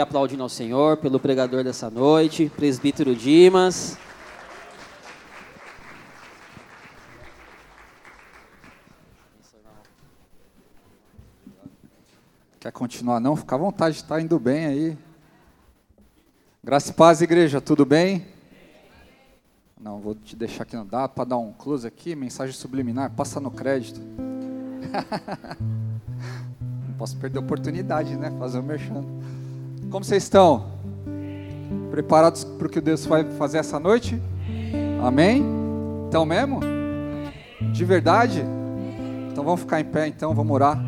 Aplaudindo ao Senhor pelo pregador dessa noite, presbítero Dimas. Quer continuar não? Fica à vontade, está indo bem aí. Graça e paz, igreja, tudo bem? Não, vou te deixar aqui, não dá para dar um close aqui, mensagem subliminar, passa no crédito. não posso perder a oportunidade, né? Fazer o um merchan. Como vocês estão? Preparados para o que Deus vai fazer essa noite? Amém? Então mesmo? De verdade? Então vamos ficar em pé então, vamos orar.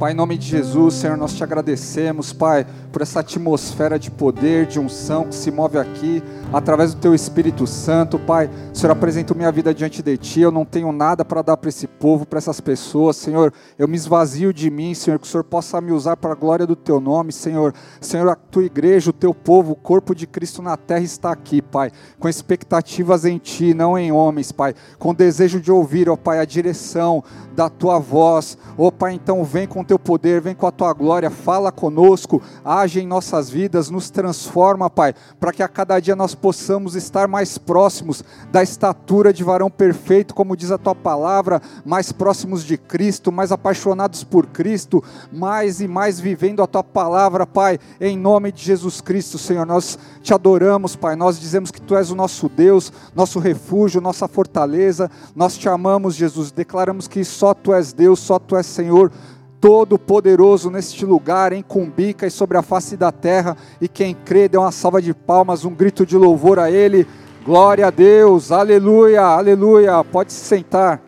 Pai, em nome de Jesus, Senhor, nós te agradecemos, Pai, por essa atmosfera de poder, de unção que se move aqui, através do Teu Espírito Santo, Pai. Senhor, apresento minha vida diante de Ti, eu não tenho nada para dar para esse povo, para essas pessoas, Senhor. Eu me esvazio de mim, Senhor, que o Senhor possa me usar para a glória do Teu nome, Senhor. Senhor, a Tua igreja, o Teu povo, o corpo de Cristo na terra está aqui, Pai, com expectativas em Ti, não em homens, Pai, com desejo de ouvir, ó Pai, a direção da Tua voz, ó Pai, então vem com teu poder, vem com a tua glória, fala conosco, age em nossas vidas, nos transforma, Pai, para que a cada dia nós possamos estar mais próximos da estatura de varão perfeito, como diz a tua palavra, mais próximos de Cristo, mais apaixonados por Cristo, mais e mais vivendo a tua palavra, Pai, em nome de Jesus Cristo, Senhor. Nós te adoramos, Pai, nós dizemos que tu és o nosso Deus, nosso refúgio, nossa fortaleza, nós te amamos, Jesus, declaramos que só tu és Deus, só tu és Senhor Todo-Poderoso neste lugar, em Cumbica e sobre a face da terra. E quem crê, dê uma salva de palmas, um grito de louvor a Ele. Glória a Deus, aleluia, aleluia. Pode se sentar.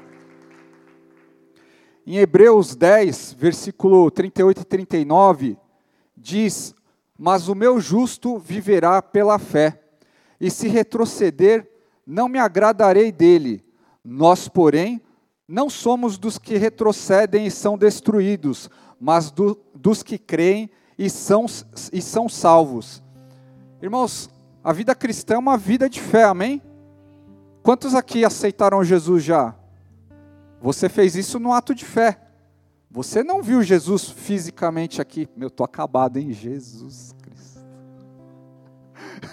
Em Hebreus 10, versículo 38 e 39, diz: Mas o meu justo viverá pela fé, e se retroceder, não me agradarei dele. Nós, porém, não somos dos que retrocedem e são destruídos, mas do, dos que creem e são, e são salvos. Irmãos, a vida cristã é uma vida de fé, amém? Quantos aqui aceitaram Jesus já? Você fez isso no ato de fé. Você não viu Jesus fisicamente aqui. Meu, tô acabado, hein? Jesus Cristo.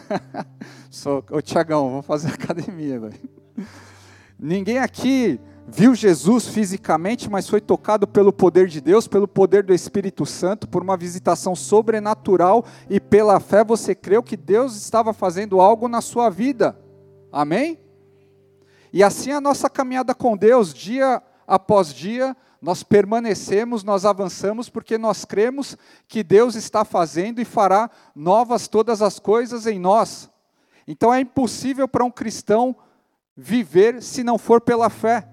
Sou, ô Tiagão, vamos fazer academia. Ninguém aqui viu Jesus fisicamente, mas foi tocado pelo poder de Deus, pelo poder do Espírito Santo, por uma visitação sobrenatural e pela fé você creu que Deus estava fazendo algo na sua vida. Amém? E assim a nossa caminhada com Deus, dia após dia, nós permanecemos, nós avançamos, porque nós cremos que Deus está fazendo e fará novas todas as coisas em nós. Então é impossível para um cristão viver se não for pela fé.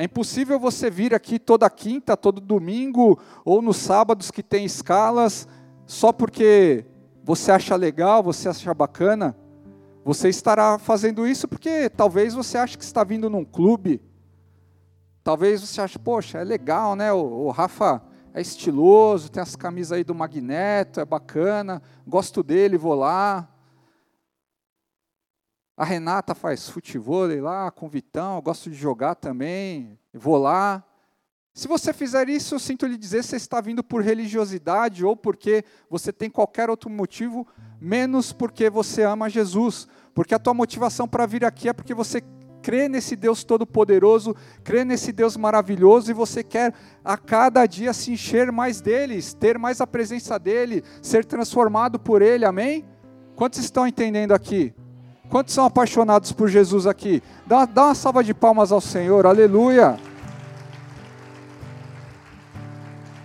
É impossível você vir aqui toda quinta, todo domingo ou nos sábados que tem escalas, só porque você acha legal, você acha bacana. Você estará fazendo isso porque talvez você ache que está vindo num clube. Talvez você ache, poxa, é legal, né? O, o Rafa é estiloso, tem as camisas aí do Magneto, é bacana, gosto dele, vou lá. A Renata faz futebol lá com o Vitão, gosto de jogar também, vou lá. Se você fizer isso, eu sinto lhe dizer, você está vindo por religiosidade ou porque você tem qualquer outro motivo, menos porque você ama Jesus. Porque a tua motivação para vir aqui é porque você crê nesse Deus todo-poderoso, crê nesse Deus maravilhoso e você quer a cada dia se encher mais deles, ter mais a presença dele, ser transformado por ele, amém? Quantos estão entendendo aqui? Quantos são apaixonados por Jesus aqui? Dá, dá uma salva de palmas ao Senhor, aleluia.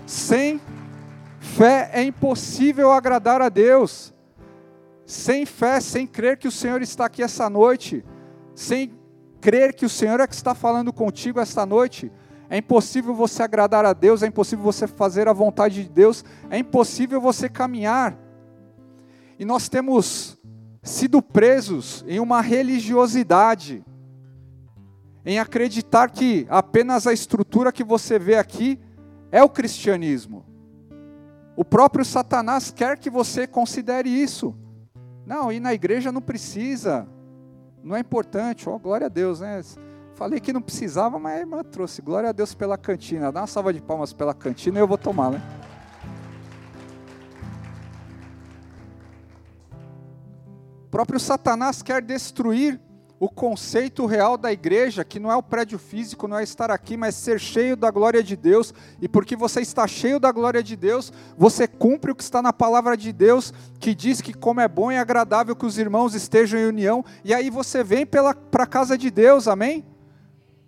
Sem fé é impossível agradar a Deus. Sem fé, sem crer que o Senhor está aqui essa noite, sem crer que o Senhor é que está falando contigo esta noite, é impossível você agradar a Deus, é impossível você fazer a vontade de Deus, é impossível você caminhar. E nós temos sido presos em uma religiosidade, em acreditar que apenas a estrutura que você vê aqui é o cristianismo. O próprio Satanás quer que você considere isso. Não, ir na igreja não precisa, não é importante, oh, glória a Deus, né? Falei que não precisava, mas a irmã trouxe. Glória a Deus pela cantina. Dá uma salva de palmas pela cantina e eu vou tomar, né? Próprio Satanás quer destruir o conceito real da igreja, que não é o prédio físico, não é estar aqui, mas ser cheio da glória de Deus. E porque você está cheio da glória de Deus, você cumpre o que está na palavra de Deus, que diz que como é bom e agradável que os irmãos estejam em união, e aí você vem para a casa de Deus, amém?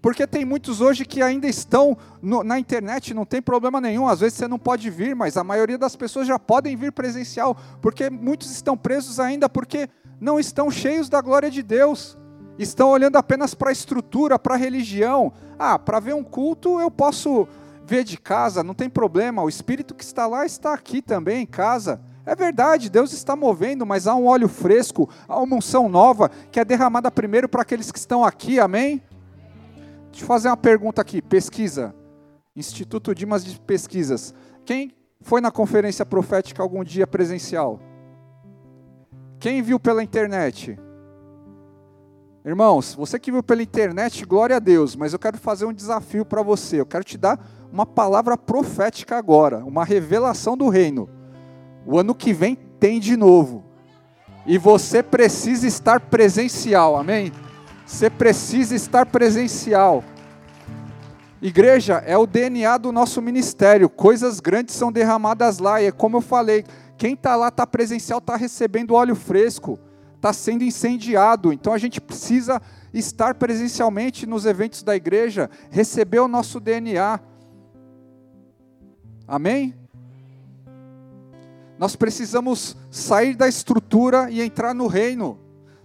Porque tem muitos hoje que ainda estão no, na internet, não tem problema nenhum. Às vezes você não pode vir, mas a maioria das pessoas já podem vir presencial, porque muitos estão presos ainda porque não estão cheios da glória de Deus estão olhando apenas para a estrutura, para a religião. Ah, para ver um culto eu posso ver de casa, não tem problema, o espírito que está lá está aqui também em casa. É verdade, Deus está movendo, mas há um óleo fresco, há uma unção nova que é derramada primeiro para aqueles que estão aqui, amém? Deixa eu fazer uma pergunta aqui, pesquisa. Instituto Dimas de Pesquisas. Quem foi na conferência profética algum dia presencial? Quem viu pela internet? Irmãos, você que viu pela internet, glória a Deus, mas eu quero fazer um desafio para você. Eu quero te dar uma palavra profética agora, uma revelação do reino. O ano que vem tem de novo. E você precisa estar presencial, amém? Você precisa estar presencial. Igreja é o DNA do nosso ministério. Coisas grandes são derramadas lá. E é como eu falei, quem está lá, está presencial, está recebendo óleo fresco está sendo incendiado. Então a gente precisa estar presencialmente nos eventos da igreja, receber o nosso DNA. Amém? Nós precisamos sair da estrutura e entrar no reino.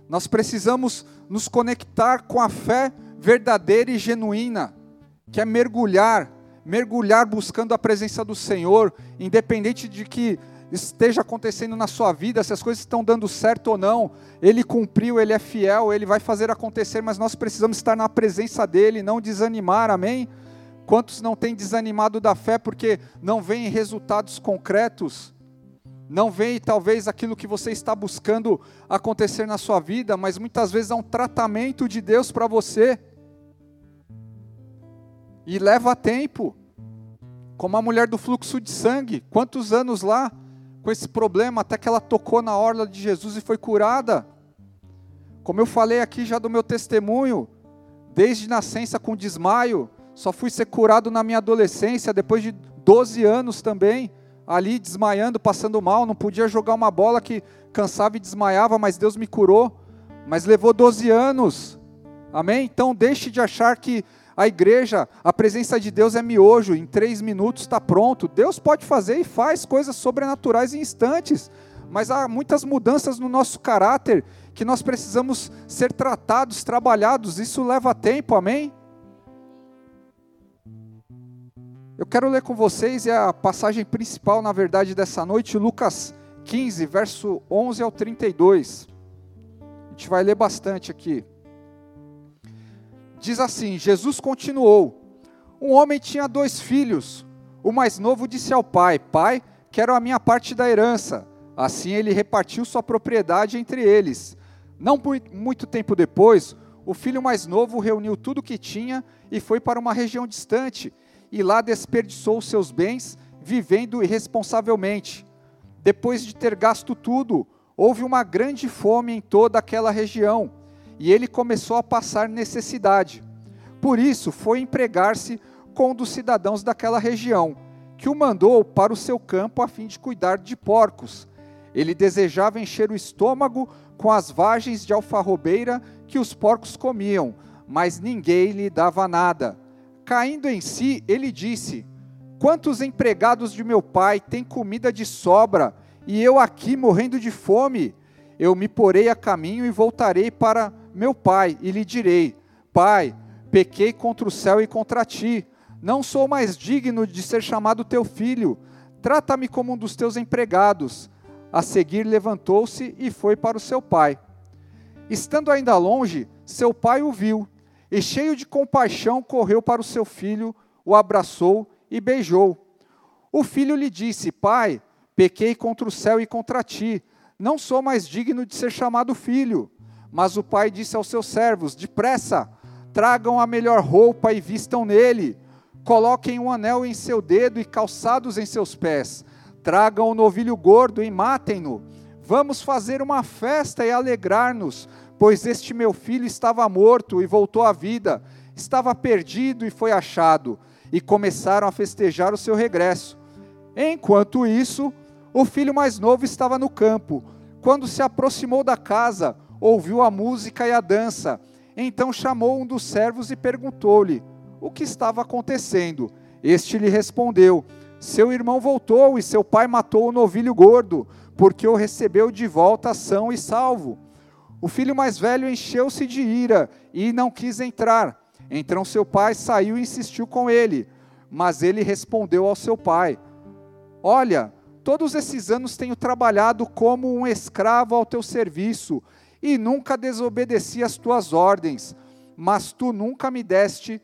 Nós precisamos nos conectar com a fé verdadeira e genuína, que é mergulhar, mergulhar buscando a presença do Senhor, independente de que esteja acontecendo na sua vida, se as coisas estão dando certo ou não, Ele cumpriu, Ele é fiel, Ele vai fazer acontecer, mas nós precisamos estar na presença dEle, não desanimar, amém? Quantos não têm desanimado da fé porque não veem resultados concretos? Não veem talvez aquilo que você está buscando acontecer na sua vida, mas muitas vezes há um tratamento de Deus para você. E leva tempo. Como a mulher do fluxo de sangue, quantos anos lá? Com esse problema até que ela tocou na orla de Jesus e foi curada. Como eu falei aqui já do meu testemunho, desde nascença com desmaio, só fui ser curado na minha adolescência, depois de 12 anos também, ali desmaiando, passando mal, não podia jogar uma bola que cansava e desmaiava, mas Deus me curou. Mas levou 12 anos. Amém? Então deixe de achar que a igreja, a presença de Deus é miojo, em três minutos está pronto. Deus pode fazer e faz coisas sobrenaturais em instantes, mas há muitas mudanças no nosso caráter que nós precisamos ser tratados, trabalhados, isso leva tempo, amém? Eu quero ler com vocês é a passagem principal, na verdade, dessa noite, Lucas 15, verso 11 ao 32. A gente vai ler bastante aqui. Diz assim: Jesus continuou: Um homem tinha dois filhos. O mais novo disse ao pai: Pai, quero a minha parte da herança. Assim ele repartiu sua propriedade entre eles. Não muito tempo depois, o filho mais novo reuniu tudo o que tinha e foi para uma região distante, e lá desperdiçou seus bens, vivendo irresponsavelmente. Depois de ter gasto tudo, houve uma grande fome em toda aquela região e ele começou a passar necessidade. Por isso, foi empregar-se com um dos cidadãos daquela região, que o mandou para o seu campo a fim de cuidar de porcos. Ele desejava encher o estômago com as vagens de alfarrobeira que os porcos comiam, mas ninguém lhe dava nada. Caindo em si, ele disse: Quantos empregados de meu pai têm comida de sobra, e eu aqui morrendo de fome? Eu me porei a caminho e voltarei para meu pai, e lhe direi: Pai, pequei contra o céu e contra ti. Não sou mais digno de ser chamado teu filho. Trata-me como um dos teus empregados. A seguir levantou-se e foi para o seu pai. Estando ainda longe, seu pai o viu, e cheio de compaixão correu para o seu filho, o abraçou e beijou. O filho lhe disse: Pai, pequei contra o céu e contra ti. Não sou mais digno de ser chamado filho. Mas o pai disse aos seus servos: Depressa, tragam a melhor roupa e vistam nele. Coloquem um anel em seu dedo e calçados em seus pés. Tragam o um novilho gordo e matem-no. Vamos fazer uma festa e alegrar-nos, pois este meu filho estava morto e voltou à vida, estava perdido e foi achado. E começaram a festejar o seu regresso. Enquanto isso, o filho mais novo estava no campo. Quando se aproximou da casa, ouviu a música e a dança. Então chamou um dos servos e perguntou-lhe o que estava acontecendo. Este lhe respondeu: Seu irmão voltou e seu pai matou o novilho gordo, porque o recebeu de volta são e salvo. O filho mais velho encheu-se de ira e não quis entrar. Então seu pai saiu e insistiu com ele. Mas ele respondeu ao seu pai: Olha, todos esses anos tenho trabalhado como um escravo ao teu serviço e nunca desobedeci às tuas ordens, mas tu nunca me deste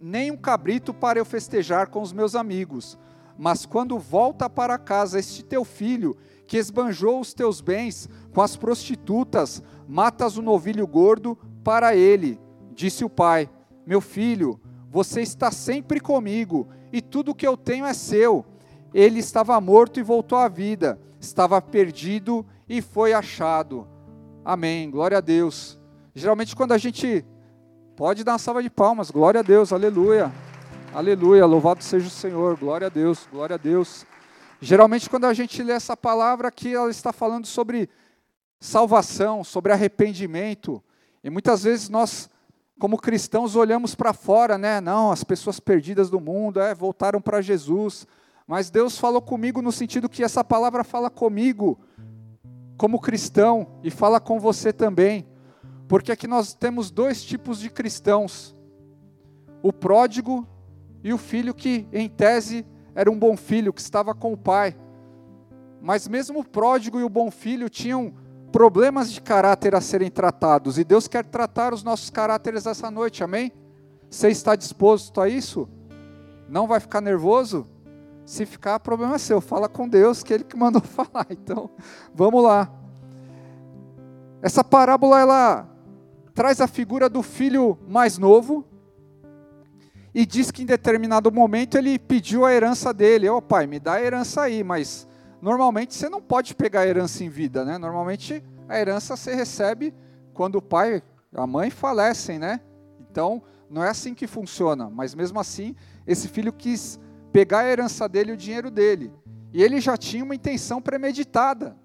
nem um cabrito para eu festejar com os meus amigos. Mas quando volta para casa este teu filho, que esbanjou os teus bens com as prostitutas, matas o novilho gordo para ele. Disse o pai: Meu filho, você está sempre comigo, e tudo que eu tenho é seu. Ele estava morto e voltou à vida, estava perdido e foi achado. Amém. Glória a Deus. Geralmente, quando a gente. Pode dar uma salva de palmas. Glória a Deus. Aleluia. Aleluia. Louvado seja o Senhor. Glória a Deus. Glória a Deus. Geralmente, quando a gente lê essa palavra aqui, ela está falando sobre salvação, sobre arrependimento. E muitas vezes nós, como cristãos, olhamos para fora, né? Não, as pessoas perdidas do mundo, é, voltaram para Jesus. Mas Deus falou comigo no sentido que essa palavra fala comigo como cristão e fala com você também, porque aqui nós temos dois tipos de cristãos: o pródigo e o filho que, em tese, era um bom filho, que estava com o pai. Mas mesmo o pródigo e o bom filho tinham problemas de caráter a serem tratados, e Deus quer tratar os nossos caráteres essa noite, amém? Você está disposto a isso? Não vai ficar nervoso? Se ficar, problema é seu. Fala com Deus, que Ele que mandou falar. Então, vamos lá. Essa parábola, ela traz a figura do filho mais novo e diz que em determinado momento ele pediu a herança dele. Ô oh, pai, me dá a herança aí, mas normalmente você não pode pegar a herança em vida, né? Normalmente a herança você recebe quando o pai, a mãe falecem, né? Então, não é assim que funciona, mas mesmo assim, esse filho quis pegar a herança dele e o dinheiro dele. E ele já tinha uma intenção premeditada.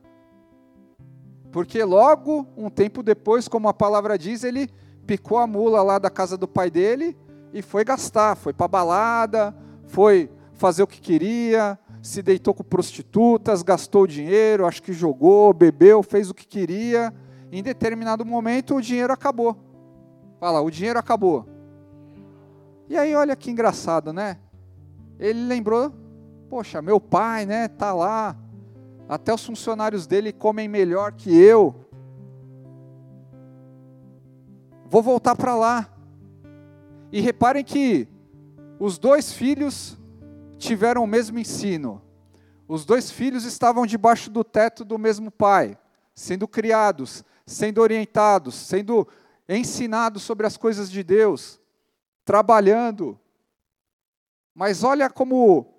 Porque logo, um tempo depois, como a palavra diz, ele picou a mula lá da casa do pai dele e foi gastar, foi para balada, foi fazer o que queria, se deitou com prostitutas, gastou dinheiro, acho que jogou, bebeu, fez o que queria. Em determinado momento o dinheiro acabou. Fala, o dinheiro acabou. E aí olha que engraçado, né? Ele lembrou, poxa, meu pai, né, tá lá. Até os funcionários dele comem melhor que eu. Vou voltar para lá. E reparem que os dois filhos tiveram o mesmo ensino. Os dois filhos estavam debaixo do teto do mesmo pai, sendo criados, sendo orientados, sendo ensinados sobre as coisas de Deus, trabalhando, mas olha como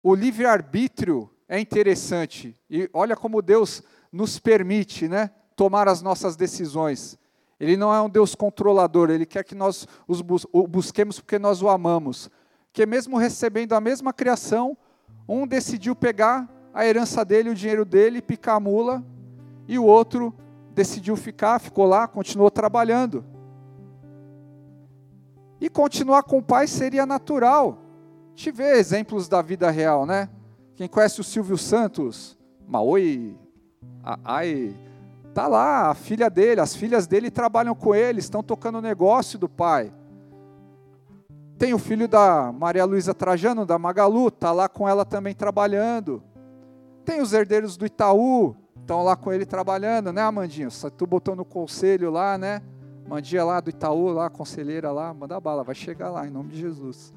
o livre-arbítrio é interessante. E olha como Deus nos permite né, tomar as nossas decisões. Ele não é um Deus controlador, Ele quer que nós o busquemos porque nós o amamos. Que mesmo recebendo a mesma criação, um decidiu pegar a herança dele, o dinheiro dele, picar a mula, e o outro decidiu ficar, ficou lá, continuou trabalhando. E continuar com o pai seria natural. Te vê exemplos da vida real, né? Quem conhece o Silvio Santos, Maoi, ai, tá lá, a filha dele, as filhas dele trabalham com ele, estão tocando o negócio do pai. Tem o filho da Maria Luísa Trajano, da Magalu, tá lá com ela também trabalhando. Tem os herdeiros do Itaú, estão lá com ele trabalhando, né, Amandinho? Tu botou no conselho lá, né? Mandia lá do Itaú, lá, conselheira lá, manda bala, vai chegar lá, em nome de Jesus.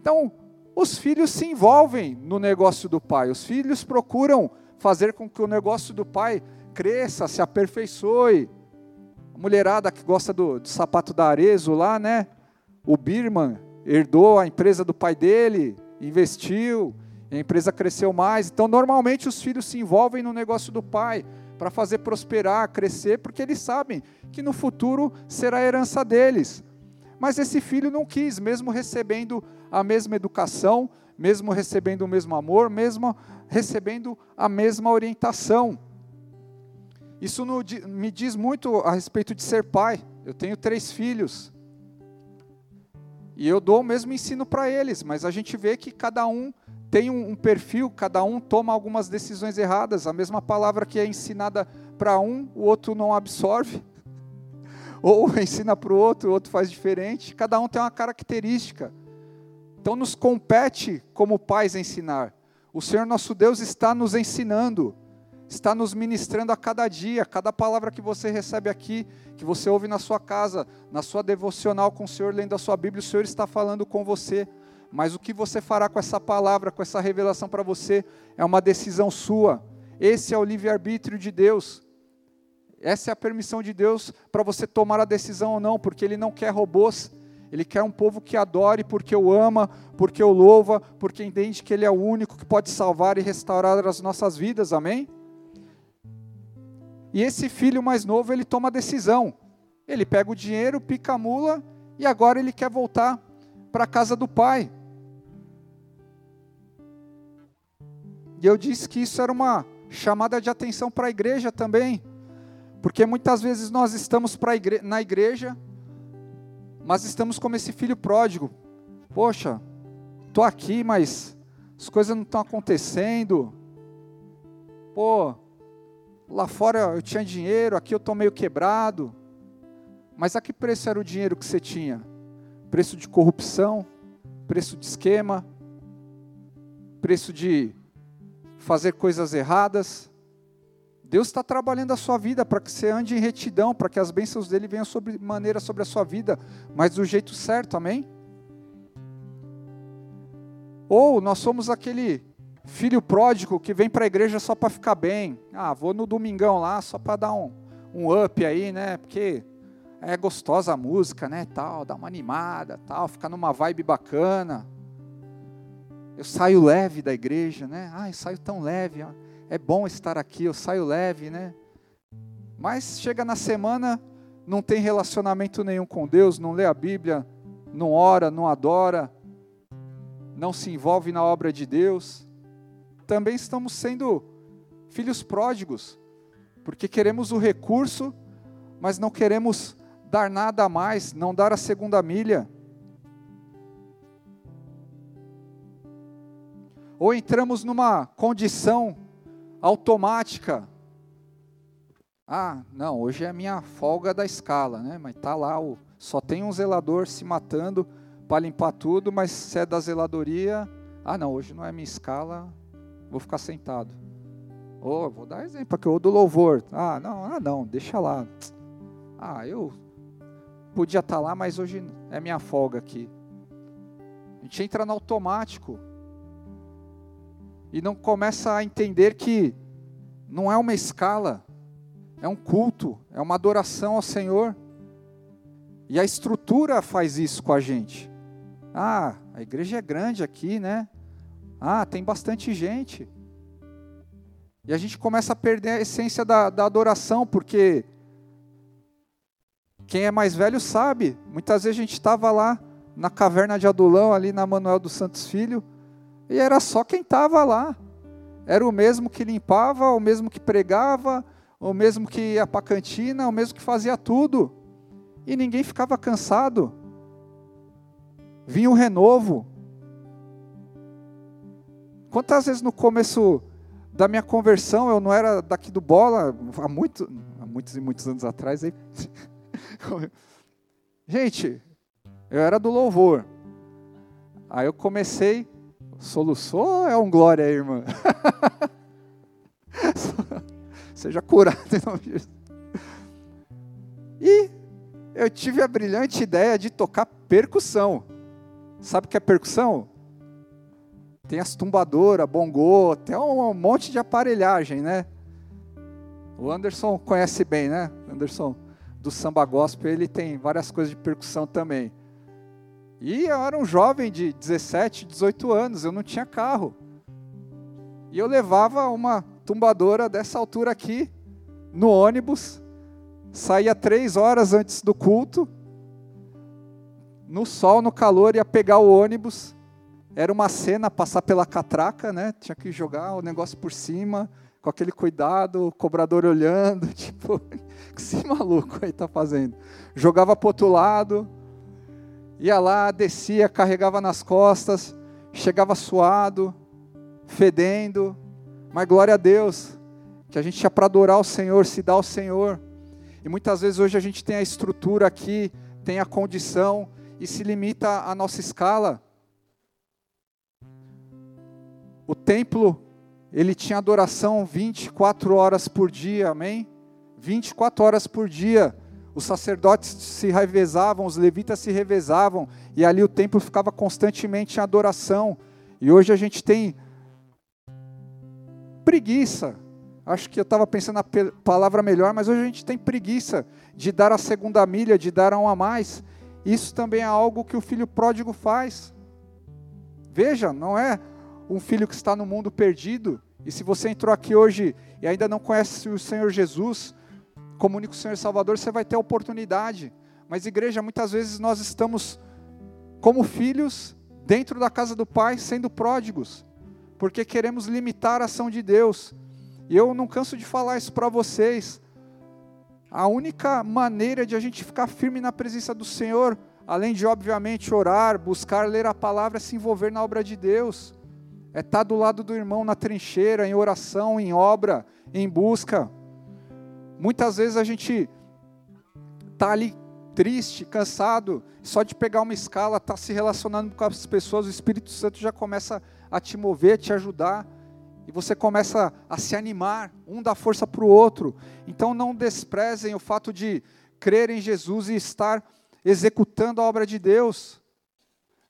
Então, os filhos se envolvem no negócio do pai, os filhos procuram fazer com que o negócio do pai cresça, se aperfeiçoe. A mulherada que gosta do, do sapato da Arezo lá, né? O Birman herdou a empresa do pai dele, investiu, a empresa cresceu mais. Então, normalmente, os filhos se envolvem no negócio do pai para fazer prosperar, crescer, porque eles sabem que no futuro será a herança deles. Mas esse filho não quis, mesmo recebendo a mesma educação, mesmo recebendo o mesmo amor, mesmo recebendo a mesma orientação. Isso me diz muito a respeito de ser pai. Eu tenho três filhos. E eu dou o mesmo ensino para eles, mas a gente vê que cada um tem um, um, perfil, cada um toma algumas decisões erradas. A mesma palavra que é ensinada para um, o outro não absorve. Ou ensina para o outro, o outro faz diferente. Cada um tem uma característica. Então nos compete como pais ensinar. O Senhor nosso Deus está nos ensinando, está nos ministrando a cada dia, cada palavra que você recebe aqui, que você ouve na sua casa, na sua devocional com o Senhor, lendo a sua Bíblia, o Senhor está falando com você. Mas o que você fará com essa palavra, com essa revelação para você, é uma decisão sua. Esse é o livre-arbítrio de Deus. Essa é a permissão de Deus para você tomar a decisão ou não, porque Ele não quer robôs, Ele quer um povo que adore porque o ama, porque o louva, porque entende que Ele é o único que pode salvar e restaurar as nossas vidas, amém? E esse filho mais novo, ele toma a decisão. Ele pega o dinheiro, pica a mula e agora ele quer voltar para a casa do pai. E eu disse que isso era uma chamada de atenção para a igreja também, porque muitas vezes nós estamos igre na igreja, mas estamos como esse filho pródigo. Poxa, estou aqui, mas as coisas não estão acontecendo. Pô, lá fora eu tinha dinheiro, aqui eu estou meio quebrado. Mas a que preço era o dinheiro que você tinha? Preço de corrupção, preço de esquema, preço de fazer coisas erradas. Deus está trabalhando a sua vida para que você ande em retidão, para que as bênçãos dele venham sobre maneira sobre a sua vida, mas do jeito certo, amém? Ou nós somos aquele filho pródigo que vem para a igreja só para ficar bem. Ah, vou no domingão lá só para dar um, um up aí, né? Porque é gostosa a música, né? Tal, dá uma animada, tal, fica numa vibe bacana. Eu saio leve da igreja, né? Ah, eu saio tão leve. É bom estar aqui, eu saio leve, né? Mas chega na semana, não tem relacionamento nenhum com Deus, não lê a Bíblia, não ora, não adora, não se envolve na obra de Deus. Também estamos sendo filhos pródigos, porque queremos o recurso, mas não queremos dar nada a mais, não dar a segunda milha. ou entramos numa condição automática. Ah, não, hoje é a minha folga da escala, né? Mas tá lá, o, só tem um zelador se matando para limpar tudo, mas se é da zeladoria, ah, não, hoje não é minha escala, vou ficar sentado. Oh, vou dar exemplo aqui, o do louvor. Ah, não, ah, não, deixa lá. Ah, eu podia estar tá lá, mas hoje é minha folga aqui. A gente entra no automático e não começa a entender que não é uma escala, é um culto, é uma adoração ao Senhor. E a estrutura faz isso com a gente. Ah, a igreja é grande aqui, né? Ah, tem bastante gente. E a gente começa a perder a essência da, da adoração, porque quem é mais velho sabe. Muitas vezes a gente estava lá na caverna de Adulão, ali na Manuel dos Santos Filho, e era só quem estava lá. Era o mesmo que limpava, o mesmo que pregava, o mesmo que ia para a cantina, o mesmo que fazia tudo. E ninguém ficava cansado. Vinha o renovo. Quantas vezes no começo da minha conversão eu não era daqui do bola, há, muito, há muitos e muitos anos atrás. Aí... Gente, eu era do louvor. Aí eu comecei Soluçou é um glória aí, irmã? Seja curado em nome de Jesus. E eu tive a brilhante ideia de tocar percussão. Sabe o que é percussão? Tem as tumbadoras, bongô, tem um monte de aparelhagem, né? O Anderson conhece bem, né? Anderson do samba gospel, ele tem várias coisas de percussão também. E eu era um jovem de 17, 18 anos, eu não tinha carro. E eu levava uma tumbadora dessa altura aqui no ônibus, saía três horas antes do culto, no sol, no calor, ia pegar o ônibus. Era uma cena passar pela catraca, né? Tinha que jogar o negócio por cima, com aquele cuidado, o cobrador olhando, tipo, que esse maluco aí tá fazendo? Jogava para outro lado, ia lá, descia, carregava nas costas, chegava suado, fedendo, mas glória a Deus, que a gente tinha para adorar o Senhor, se dar ao Senhor. E muitas vezes hoje a gente tem a estrutura aqui, tem a condição, e se limita à nossa escala. O templo, ele tinha adoração 24 horas por dia, amém? 24 horas por dia. Os sacerdotes se revezavam, os levitas se revezavam, e ali o templo ficava constantemente em adoração. E hoje a gente tem preguiça. Acho que eu estava pensando na palavra melhor, mas hoje a gente tem preguiça de dar a segunda milha, de dar a um a mais. Isso também é algo que o filho pródigo faz. Veja, não é um filho que está no mundo perdido. E se você entrou aqui hoje e ainda não conhece o Senhor Jesus como único Senhor Salvador, você vai ter a oportunidade. Mas, igreja, muitas vezes nós estamos como filhos dentro da casa do Pai, sendo pródigos, porque queremos limitar a ação de Deus. E eu não canso de falar isso para vocês. A única maneira de a gente ficar firme na presença do Senhor, além de obviamente orar, buscar ler a palavra, é se envolver na obra de Deus. É estar do lado do irmão na trincheira, em oração, em obra, em busca. Muitas vezes a gente está ali triste, cansado, só de pegar uma escala, está se relacionando com as pessoas, o Espírito Santo já começa a te mover, te ajudar e você começa a se animar, um dá força para o outro. Então não desprezem o fato de crer em Jesus e estar executando a obra de Deus.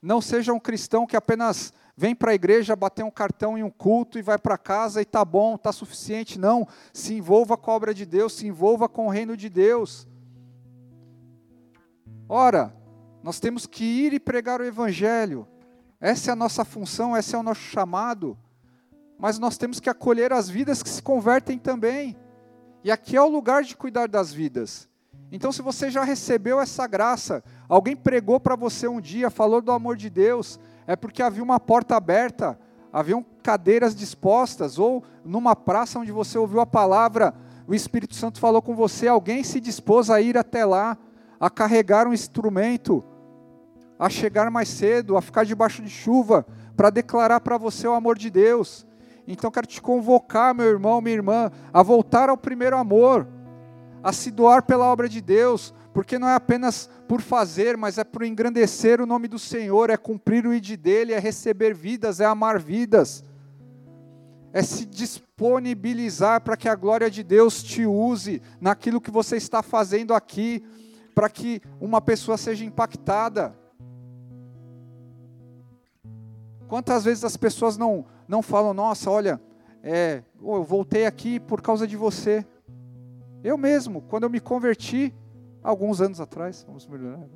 Não seja um cristão que apenas vem para a igreja, bater um cartão em um culto e vai para casa e tá bom, tá suficiente. Não, se envolva com a obra de Deus, se envolva com o reino de Deus. Ora, nós temos que ir e pregar o evangelho. Essa é a nossa função, esse é o nosso chamado mas nós temos que acolher as vidas que se convertem também. E aqui é o lugar de cuidar das vidas. Então, se você já recebeu essa graça, alguém pregou para você um dia, falou do amor de Deus, é porque havia uma porta aberta, haviam cadeiras dispostas, ou numa praça onde você ouviu a palavra, o Espírito Santo falou com você, alguém se dispôs a ir até lá, a carregar um instrumento, a chegar mais cedo, a ficar debaixo de chuva, para declarar para você o amor de Deus. Então quero te convocar, meu irmão, minha irmã, a voltar ao primeiro amor, a se doar pela obra de Deus, porque não é apenas por fazer, mas é por engrandecer o nome do Senhor, é cumprir o ID dele, é receber vidas, é amar vidas, é se disponibilizar para que a glória de Deus te use naquilo que você está fazendo aqui, para que uma pessoa seja impactada. Quantas vezes as pessoas não não falam, nossa, olha, é, eu voltei aqui por causa de você. Eu mesmo, quando eu me converti, alguns anos atrás, vamos melhorar. Né?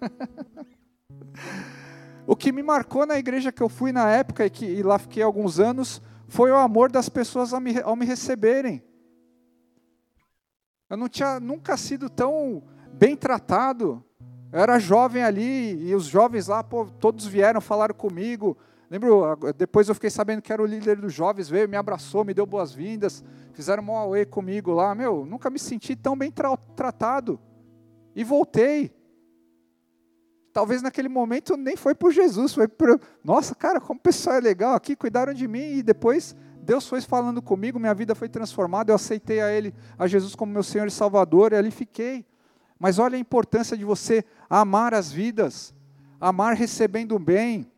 o que me marcou na igreja que eu fui na época e que e lá fiquei alguns anos foi o amor das pessoas ao me, ao me receberem. Eu não tinha nunca sido tão bem tratado. Eu era jovem ali e os jovens lá, pô, todos vieram, falaram comigo, Lembro, depois eu fiquei sabendo que era o líder dos jovens, veio, me abraçou, me deu boas-vindas, fizeram um auê comigo lá. Meu, nunca me senti tão bem tra tratado. E voltei. Talvez naquele momento nem foi por Jesus, foi por. Nossa, cara, como o pessoal é legal aqui, cuidaram de mim. E depois Deus foi falando comigo, minha vida foi transformada, eu aceitei a Ele, a Jesus como meu Senhor e Salvador, e ali fiquei. Mas olha a importância de você amar as vidas, amar recebendo bem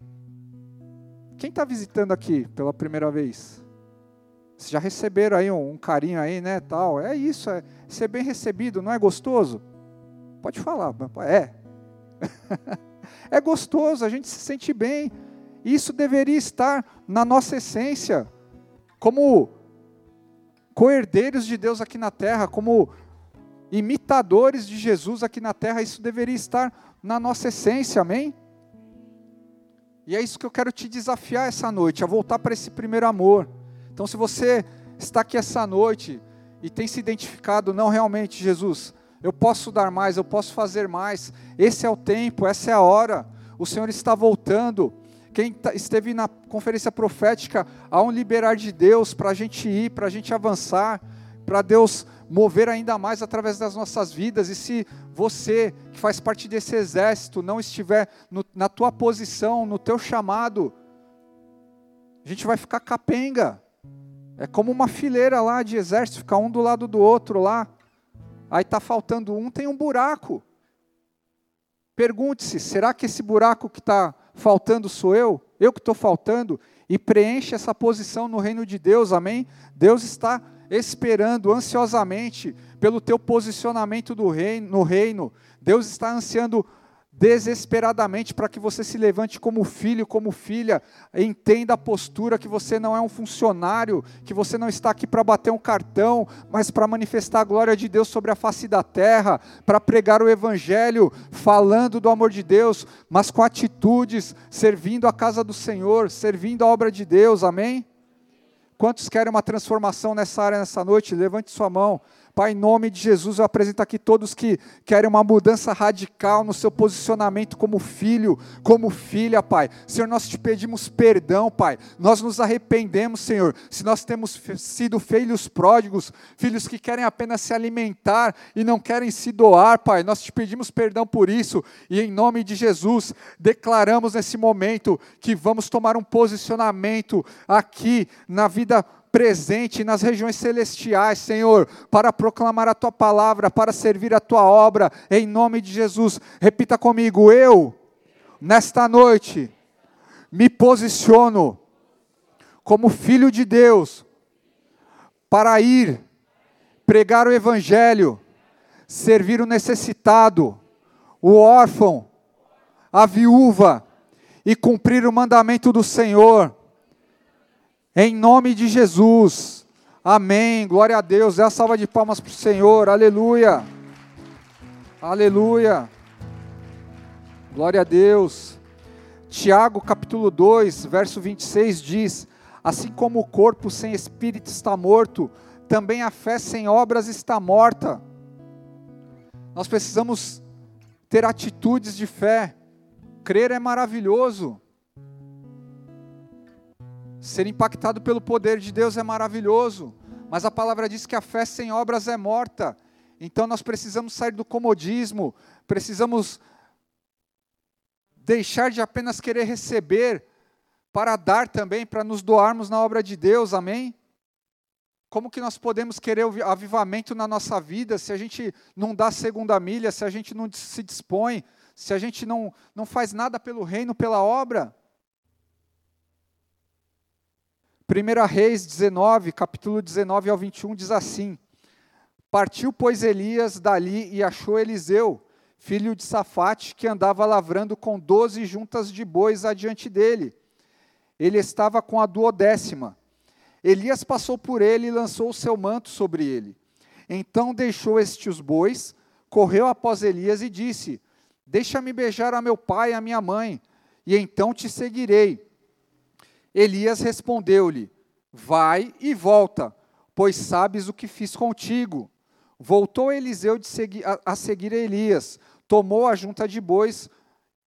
quem está visitando aqui pela primeira vez? Vocês já receberam aí um, um, carinho aí, né, tal. É isso, é ser bem recebido, não é gostoso? Pode falar, é. é gostoso, a gente se sente bem. Isso deveria estar na nossa essência, como coerdeiros de Deus aqui na terra, como imitadores de Jesus aqui na terra, isso deveria estar na nossa essência, amém? E é isso que eu quero te desafiar essa noite, a voltar para esse primeiro amor. Então, se você está aqui essa noite e tem se identificado, não realmente, Jesus, eu posso dar mais, eu posso fazer mais, esse é o tempo, essa é a hora, o Senhor está voltando. Quem tá, esteve na conferência profética, há um liberar de Deus para a gente ir, para a gente avançar, para Deus mover ainda mais através das nossas vidas. E se você, que faz parte desse exército, não estiver no, na tua posição, no teu chamado, a gente vai ficar capenga. É como uma fileira lá de exército, ficar um do lado do outro lá. Aí está faltando um, tem um buraco. Pergunte-se: será que esse buraco que está faltando sou eu? Eu que estou faltando? E preenche essa posição no reino de Deus, amém? Deus está esperando ansiosamente pelo teu posicionamento do reino, no reino. Deus está ansiando desesperadamente para que você se levante como filho, como filha, entenda a postura que você não é um funcionário, que você não está aqui para bater um cartão, mas para manifestar a glória de Deus sobre a face da terra, para pregar o evangelho, falando do amor de Deus, mas com atitudes, servindo a casa do Senhor, servindo a obra de Deus. Amém? Quantos querem uma transformação nessa área nessa noite? Levante sua mão. Pai, em nome de Jesus, eu apresento aqui todos que querem uma mudança radical no seu posicionamento como filho, como filha, Pai. Senhor, nós te pedimos perdão, Pai. Nós nos arrependemos, Senhor, se nós temos sido filhos pródigos, filhos que querem apenas se alimentar e não querem se doar, Pai. Nós te pedimos perdão por isso e em nome de Jesus, declaramos nesse momento que vamos tomar um posicionamento aqui na vida presente nas regiões celestiais, Senhor, para proclamar a tua palavra, para servir a tua obra, em nome de Jesus. Repita comigo: eu, nesta noite, me posiciono como filho de Deus para ir pregar o Evangelho, servir o necessitado, o órfão, a viúva e cumprir o mandamento do Senhor em nome de Jesus. Amém. Glória a Deus. Dê a salva de palmas para o Senhor. Aleluia. Aleluia. Glória a Deus. Tiago capítulo 2, verso 26 diz: Assim como o corpo sem espírito está morto, também a fé sem obras está morta. Nós precisamos ter atitudes de fé. Crer é maravilhoso. Ser impactado pelo poder de Deus é maravilhoso, mas a palavra diz que a fé sem obras é morta. Então nós precisamos sair do comodismo, precisamos deixar de apenas querer receber, para dar também, para nos doarmos na obra de Deus, amém? Como que nós podemos querer o avivamento na nossa vida se a gente não dá segunda milha, se a gente não se dispõe, se a gente não, não faz nada pelo reino, pela obra? 1 Reis 19, capítulo 19 ao 21, diz assim: Partiu, pois, Elias dali e achou Eliseu, filho de Safate, que andava lavrando com doze juntas de bois adiante dele. Ele estava com a duodécima. Elias passou por ele e lançou o seu manto sobre ele. Então deixou estes bois, correu após Elias e disse: Deixa-me beijar a meu pai e a minha mãe, e então te seguirei. Elias respondeu-lhe: Vai e volta, pois sabes o que fiz contigo. Voltou Eliseu segui a, a seguir Elias, tomou a junta de bois,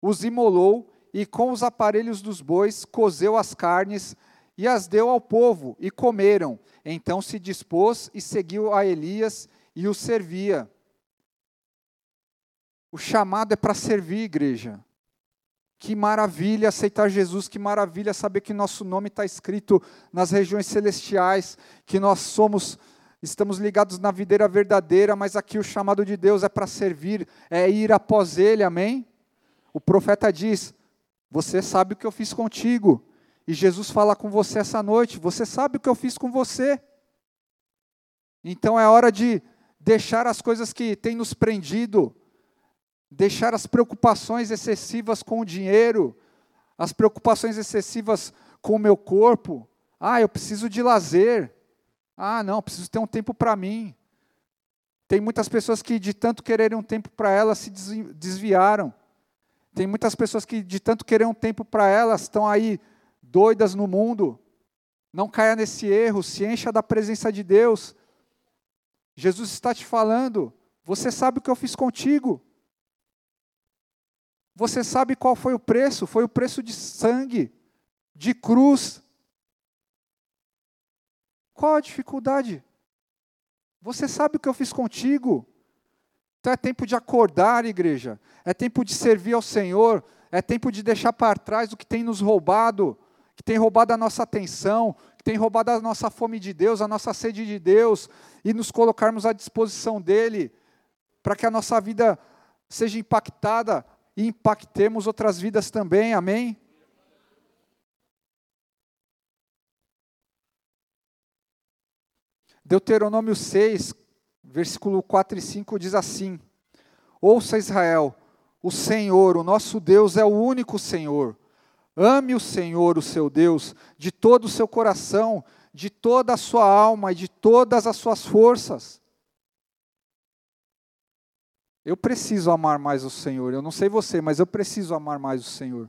os imolou e com os aparelhos dos bois cozeu as carnes e as deu ao povo, e comeram. Então se dispôs e seguiu a Elias e o servia. O chamado é para servir, igreja. Que maravilha aceitar Jesus, que maravilha saber que nosso nome está escrito nas regiões celestiais, que nós somos, estamos ligados na videira verdadeira, mas aqui o chamado de Deus é para servir, é ir após Ele, amém? O profeta diz: Você sabe o que eu fiz contigo, e Jesus fala com você essa noite: Você sabe o que eu fiz com você. Então é hora de deixar as coisas que têm nos prendido, deixar as preocupações excessivas com o dinheiro, as preocupações excessivas com o meu corpo. Ah, eu preciso de lazer. Ah, não, preciso ter um tempo para mim. Tem muitas pessoas que, de tanto quererem um tempo para elas, se desviaram. Tem muitas pessoas que, de tanto querer um tempo para elas, estão aí doidas no mundo. Não caia nesse erro, se encha da presença de Deus. Jesus está te falando, você sabe o que eu fiz contigo. Você sabe qual foi o preço? Foi o preço de sangue, de cruz. Qual a dificuldade? Você sabe o que eu fiz contigo. Então é tempo de acordar, igreja. É tempo de servir ao Senhor. É tempo de deixar para trás o que tem nos roubado, que tem roubado a nossa atenção, que tem roubado a nossa fome de Deus, a nossa sede de Deus, e nos colocarmos à disposição dEle, para que a nossa vida seja impactada e impactemos outras vidas também, amém? Deuteronômio 6, versículo 4 e 5 diz assim: Ouça Israel, o Senhor, o nosso Deus, é o único Senhor. Ame o Senhor, o seu Deus, de todo o seu coração, de toda a sua alma e de todas as suas forças. Eu preciso amar mais o Senhor. Eu não sei você, mas eu preciso amar mais o Senhor.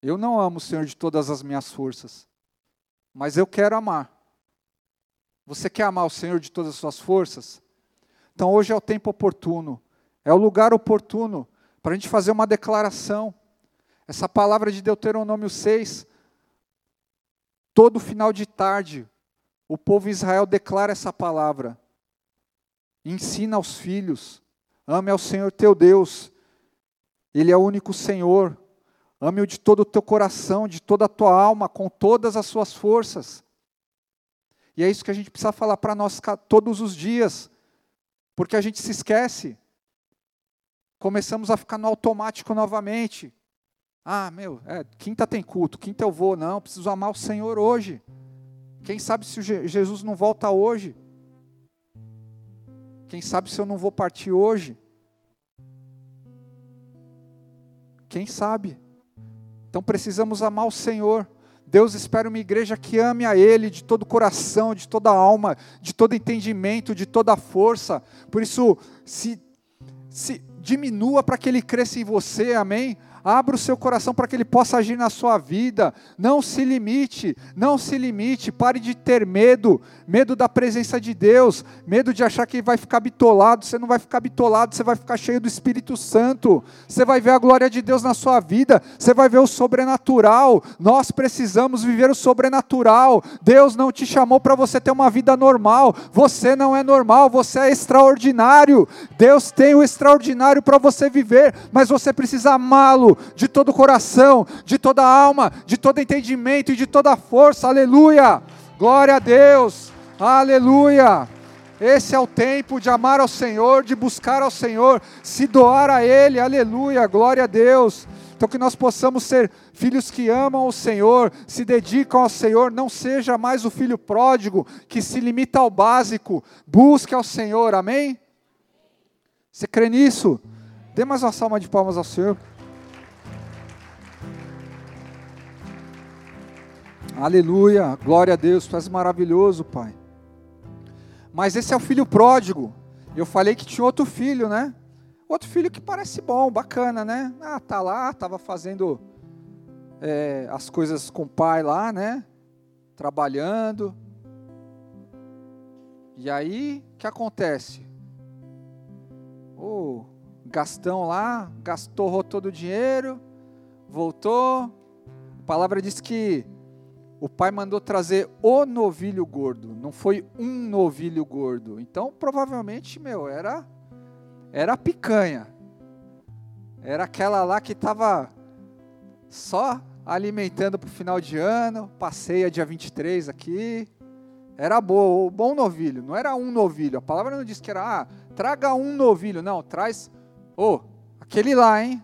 Eu não amo o Senhor de todas as minhas forças, mas eu quero amar. Você quer amar o Senhor de todas as suas forças? Então hoje é o tempo oportuno, é o lugar oportuno para a gente fazer uma declaração. Essa palavra de Deuteronômio 6, todo final de tarde, o povo Israel declara essa palavra. Ensina aos filhos, ame ao Senhor teu Deus, Ele é o único Senhor. Ame-o de todo o teu coração, de toda a tua alma, com todas as suas forças. E é isso que a gente precisa falar para nós todos os dias, porque a gente se esquece. Começamos a ficar no automático novamente. Ah, meu, é, quinta tem culto, quinta eu vou, não, preciso amar o Senhor hoje. Quem sabe se Jesus não volta hoje? Quem sabe se eu não vou partir hoje? Quem sabe? Então precisamos amar o Senhor. Deus espera uma igreja que ame a Ele de todo o coração, de toda alma, de todo entendimento, de toda força. Por isso, se, se diminua para que Ele cresça em você, amém? Abra o seu coração para que ele possa agir na sua vida. Não se limite, não se limite. Pare de ter medo, medo da presença de Deus, medo de achar que vai ficar bitolado. Você não vai ficar bitolado, você vai ficar cheio do Espírito Santo. Você vai ver a glória de Deus na sua vida, você vai ver o sobrenatural. Nós precisamos viver o sobrenatural. Deus não te chamou para você ter uma vida normal. Você não é normal, você é extraordinário. Deus tem o extraordinário para você viver, mas você precisa amá-lo de todo o coração, de toda a alma, de todo entendimento e de toda a força. Aleluia! Glória a Deus! Aleluia! Esse é o tempo de amar ao Senhor, de buscar ao Senhor, se doar a Ele. Aleluia! Glória a Deus! Então que nós possamos ser filhos que amam o Senhor, se dedicam ao Senhor, não seja mais o filho pródigo que se limita ao básico, busque ao Senhor, amém? Você crê nisso? Dê mais uma salva de palmas ao Senhor. Aleluia, glória a Deus, tu és maravilhoso, Pai. Mas esse é o filho pródigo. Eu falei que tinha outro filho, né? Outro filho que parece bom, bacana, né? Ah, tá lá, tava fazendo é, as coisas com o pai lá, né? Trabalhando. E aí, o que acontece? O Gastão lá, gastou todo o dinheiro, voltou. A palavra diz que o pai mandou trazer o novilho gordo, não foi um novilho gordo. Então, provavelmente, meu, era era a picanha. Era aquela lá que estava só alimentando para o final de ano, passeia dia 23 aqui. Era boa, bom novilho, não era um novilho. A palavra não diz que era, ah, traga um novilho. Não, traz, ô, oh, aquele lá, hein?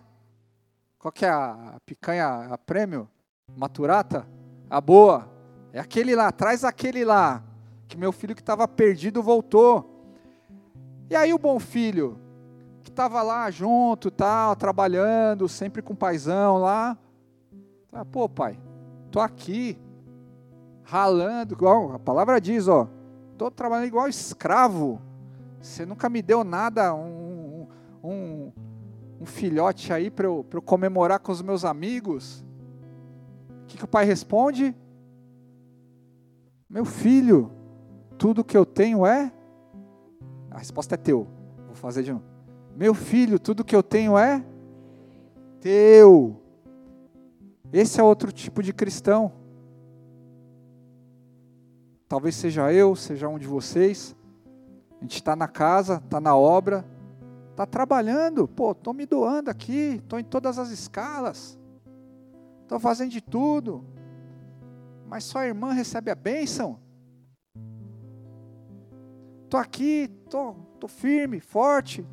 Qual que é a picanha, a prêmio? Maturata? A boa. É aquele lá, traz aquele lá. Que meu filho que estava perdido voltou. E aí o bom filho, que estava lá junto, tal, trabalhando, sempre com o paizão lá. Ah, pô, pai, tô aqui, ralando, igual a palavra diz, ó. Tô trabalhando igual escravo. Você nunca me deu nada, um, um, um filhote aí para eu, eu comemorar com os meus amigos que, que o pai responde? Meu filho, tudo que eu tenho é. A resposta é teu. Vou fazer de novo. Meu filho, tudo que eu tenho é teu. Esse é outro tipo de cristão. Talvez seja eu, seja um de vocês. A gente está na casa, está na obra, está trabalhando. Pô, estou me doando aqui, estou em todas as escalas, estou fazendo de tudo. Mas só a irmã recebe a bênção. Estou aqui, estou tô, tô firme, forte.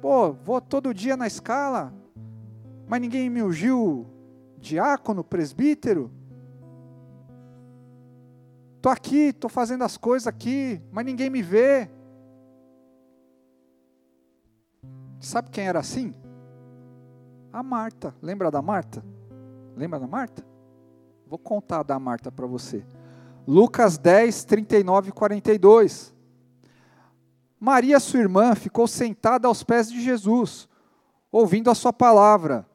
Pô, vou todo dia na escala, mas ninguém me ungiu diácono, presbítero. Estou aqui, estou fazendo as coisas aqui, mas ninguém me vê. Sabe quem era assim? A Marta. Lembra da Marta? Lembra da Marta? Vou contar da Marta para você. Lucas 10, 39 e 42. Maria, sua irmã, ficou sentada aos pés de Jesus, ouvindo a sua palavra.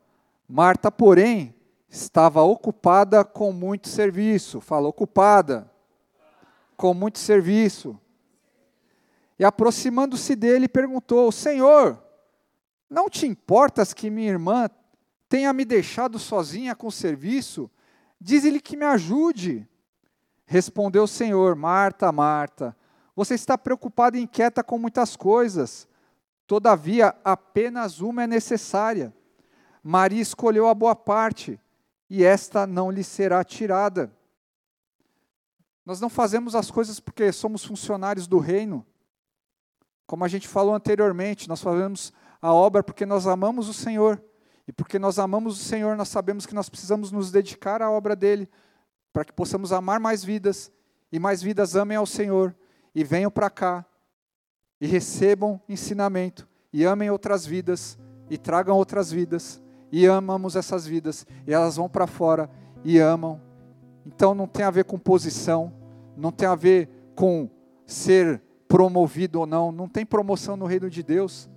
Marta, porém, estava ocupada com muito serviço. Fala, ocupada com muito serviço. E aproximando-se dele, perguntou: Senhor, não te importas que minha irmã tenha me deixado sozinha com o serviço? Diz-lhe que me ajude. Respondeu o Senhor: Marta, Marta, você está preocupada e inquieta com muitas coisas. Todavia, apenas uma é necessária. Maria escolheu a boa parte, e esta não lhe será tirada. Nós não fazemos as coisas porque somos funcionários do reino. Como a gente falou anteriormente, nós fazemos a obra porque nós amamos o Senhor. E porque nós amamos o Senhor, nós sabemos que nós precisamos nos dedicar à obra dele, para que possamos amar mais vidas, e mais vidas amem ao Senhor, e venham para cá, e recebam ensinamento, e amem outras vidas, e tragam outras vidas, e amamos essas vidas, e elas vão para fora e amam então não tem a ver com posição, não tem a ver com ser promovido ou não, não tem promoção no reino de Deus.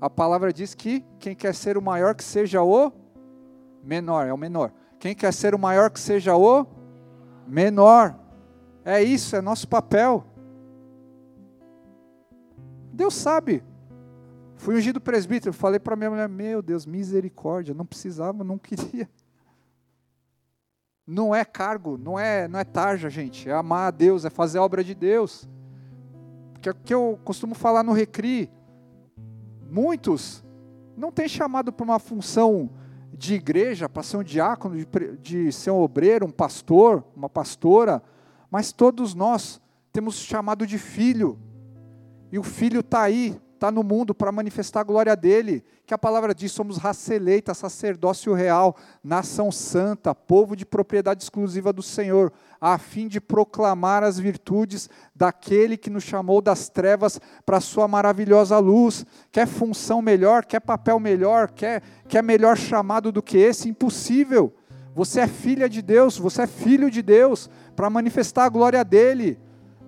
A palavra diz que quem quer ser o maior que seja o menor, é o menor. Quem quer ser o maior que seja o menor. É isso, é nosso papel. Deus sabe. Fui ungido presbítero, falei para minha mulher: Meu Deus, misericórdia, não precisava, não queria. Não é cargo, não é, não é tarja, gente. É amar a Deus, é fazer a obra de Deus. É o que eu costumo falar no Recri. Muitos não têm chamado para uma função de igreja, para ser um diácono, de, de ser um obreiro, um pastor, uma pastora, mas todos nós temos chamado de filho. E o filho está aí, está no mundo para manifestar a glória dele. Que a palavra diz: somos raça eleita, sacerdócio real, nação santa, povo de propriedade exclusiva do Senhor, a fim de proclamar as virtudes daquele que nos chamou das trevas para a sua maravilhosa luz. Quer função melhor, quer papel melhor, quer, quer melhor chamado do que esse? Impossível. Você é filha de Deus, você é filho de Deus, para manifestar a glória dele.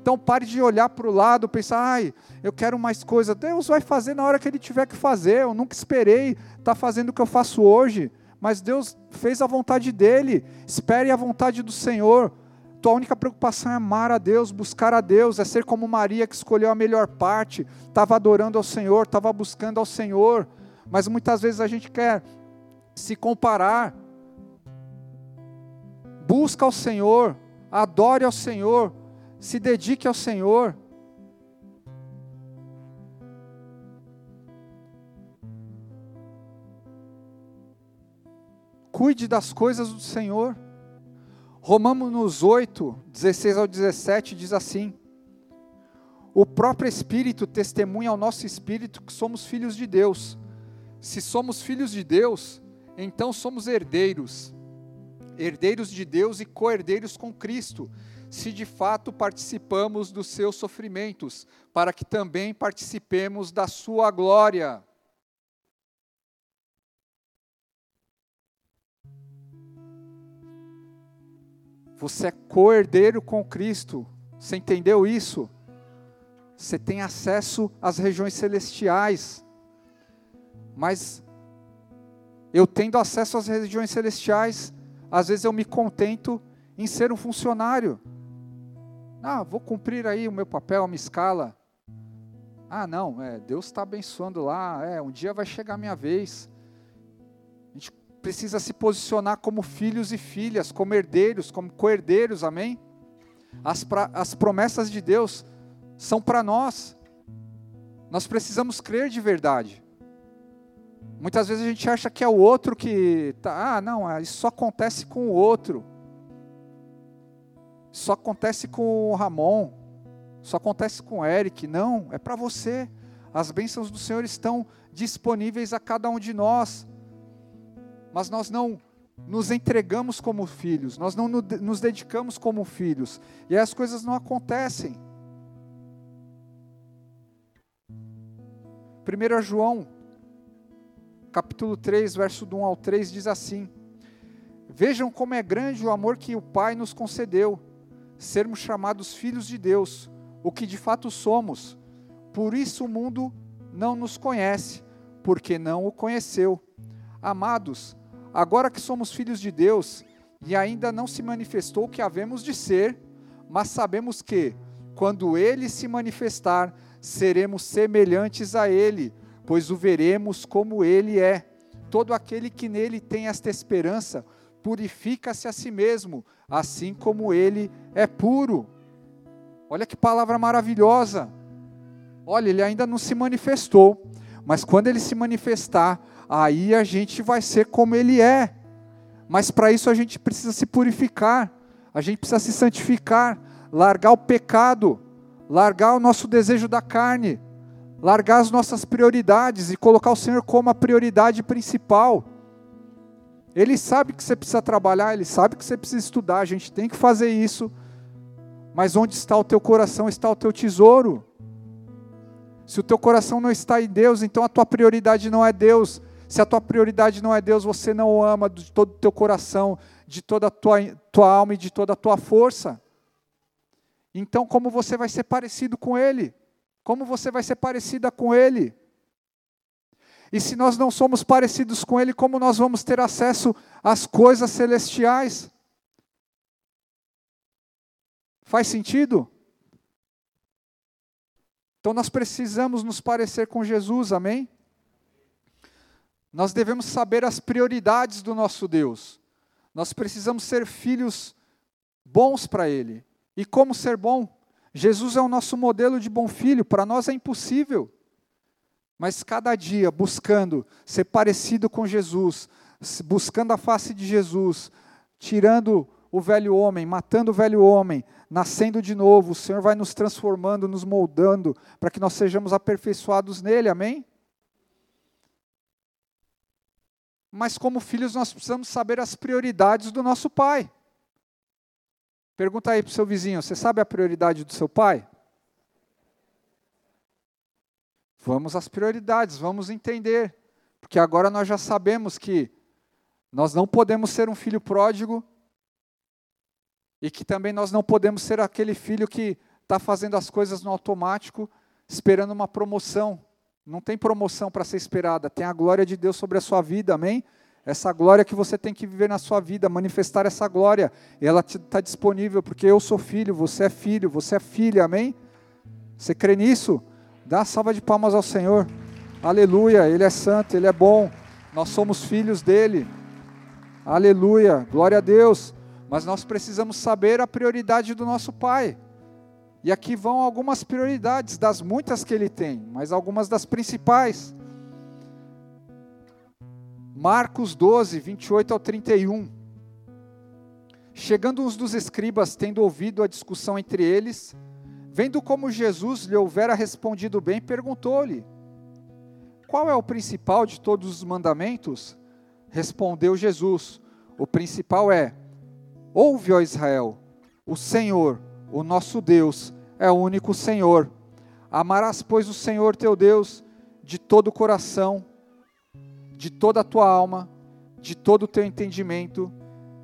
Então pare de olhar para o lado, pensar, ai, eu quero mais coisa. Deus vai fazer na hora que Ele tiver que fazer. Eu nunca esperei estar tá fazendo o que eu faço hoje, mas Deus fez a vontade dEle. Espere a vontade do Senhor. Tua única preocupação é amar a Deus, buscar a Deus, é ser como Maria que escolheu a melhor parte, estava adorando ao Senhor, estava buscando ao Senhor. Mas muitas vezes a gente quer se comparar. Busca ao Senhor, adore ao Senhor, se dedique ao Senhor. Cuide das coisas do Senhor. Romanos 8, 16 ao 17 diz assim: O próprio Espírito testemunha ao nosso espírito que somos filhos de Deus. Se somos filhos de Deus, então somos herdeiros, herdeiros de Deus e co-herdeiros com Cristo se de fato participamos dos seus sofrimentos, para que também participemos da sua glória. Você é co-herdeiro com Cristo. Você entendeu isso? Você tem acesso às regiões celestiais. Mas eu tendo acesso às regiões celestiais, às vezes eu me contento em ser um funcionário. Ah, vou cumprir aí o meu papel, a minha escala. Ah, não, é, Deus está abençoando lá, é, um dia vai chegar a minha vez. A gente precisa se posicionar como filhos e filhas, como herdeiros, como co-herdeiros, amém? As, pra, as promessas de Deus são para nós. Nós precisamos crer de verdade. Muitas vezes a gente acha que é o outro que tá, ah, não, isso só acontece com o outro. Só acontece com o Ramon. Só acontece com o Eric. Não, é para você. As bênçãos do Senhor estão disponíveis a cada um de nós. Mas nós não nos entregamos como filhos, nós não nos dedicamos como filhos, e as coisas não acontecem. 1 João, capítulo 3, verso do 1 ao 3, diz assim: Vejam como é grande o amor que o Pai nos concedeu, sermos chamados filhos de Deus, o que de fato somos. Por isso o mundo não nos conhece, porque não o conheceu. Amados, agora que somos filhos de Deus e ainda não se manifestou o que havemos de ser, mas sabemos que, quando ele se manifestar, seremos semelhantes a ele, pois o veremos como ele é. Todo aquele que nele tem esta esperança purifica-se a si mesmo, assim como ele é puro. Olha que palavra maravilhosa. Olha, ele ainda não se manifestou, mas quando ele se manifestar, aí a gente vai ser como ele é. Mas para isso a gente precisa se purificar, a gente precisa se santificar, largar o pecado, largar o nosso desejo da carne, largar as nossas prioridades e colocar o Senhor como a prioridade principal. Ele sabe que você precisa trabalhar, ele sabe que você precisa estudar, a gente tem que fazer isso. Mas onde está o teu coração, está o teu tesouro. Se o teu coração não está em Deus, então a tua prioridade não é Deus. Se a tua prioridade não é Deus, você não o ama de todo o teu coração, de toda a tua, tua alma e de toda a tua força. Então, como você vai ser parecido com Ele? Como você vai ser parecida com Ele? E se nós não somos parecidos com Ele, como nós vamos ter acesso às coisas celestiais? Faz sentido? Então nós precisamos nos parecer com Jesus, amém? Nós devemos saber as prioridades do nosso Deus. Nós precisamos ser filhos bons para Ele. E como ser bom? Jesus é o nosso modelo de bom filho, para nós é impossível. Mas cada dia buscando ser parecido com Jesus, buscando a face de Jesus, tirando o velho homem, matando o velho homem, nascendo de novo, o Senhor vai nos transformando, nos moldando, para que nós sejamos aperfeiçoados nele, amém? Mas como filhos nós precisamos saber as prioridades do nosso pai. Pergunta aí para o seu vizinho: você sabe a prioridade do seu pai? Vamos às prioridades, vamos entender. Porque agora nós já sabemos que nós não podemos ser um filho pródigo e que também nós não podemos ser aquele filho que está fazendo as coisas no automático, esperando uma promoção. Não tem promoção para ser esperada, tem a glória de Deus sobre a sua vida, amém? Essa glória que você tem que viver na sua vida, manifestar essa glória. E ela está disponível, porque eu sou filho, você é filho, você é filha, amém? Você crê nisso? Dá salva de palmas ao Senhor. Aleluia, Ele é santo, Ele é bom. Nós somos filhos dEle. Aleluia, glória a Deus. Mas nós precisamos saber a prioridade do nosso Pai. E aqui vão algumas prioridades, das muitas que Ele tem, mas algumas das principais. Marcos 12, 28 ao 31. Chegando uns dos escribas, tendo ouvido a discussão entre eles, vendo como Jesus lhe houvera respondido bem, perguntou-lhe: Qual é o principal de todos os mandamentos? Respondeu Jesus: O principal é: Ouve, ó Israel, o Senhor, o nosso Deus, é o único Senhor. Amarás, pois, o Senhor teu Deus de todo o coração, de toda a tua alma, de todo o teu entendimento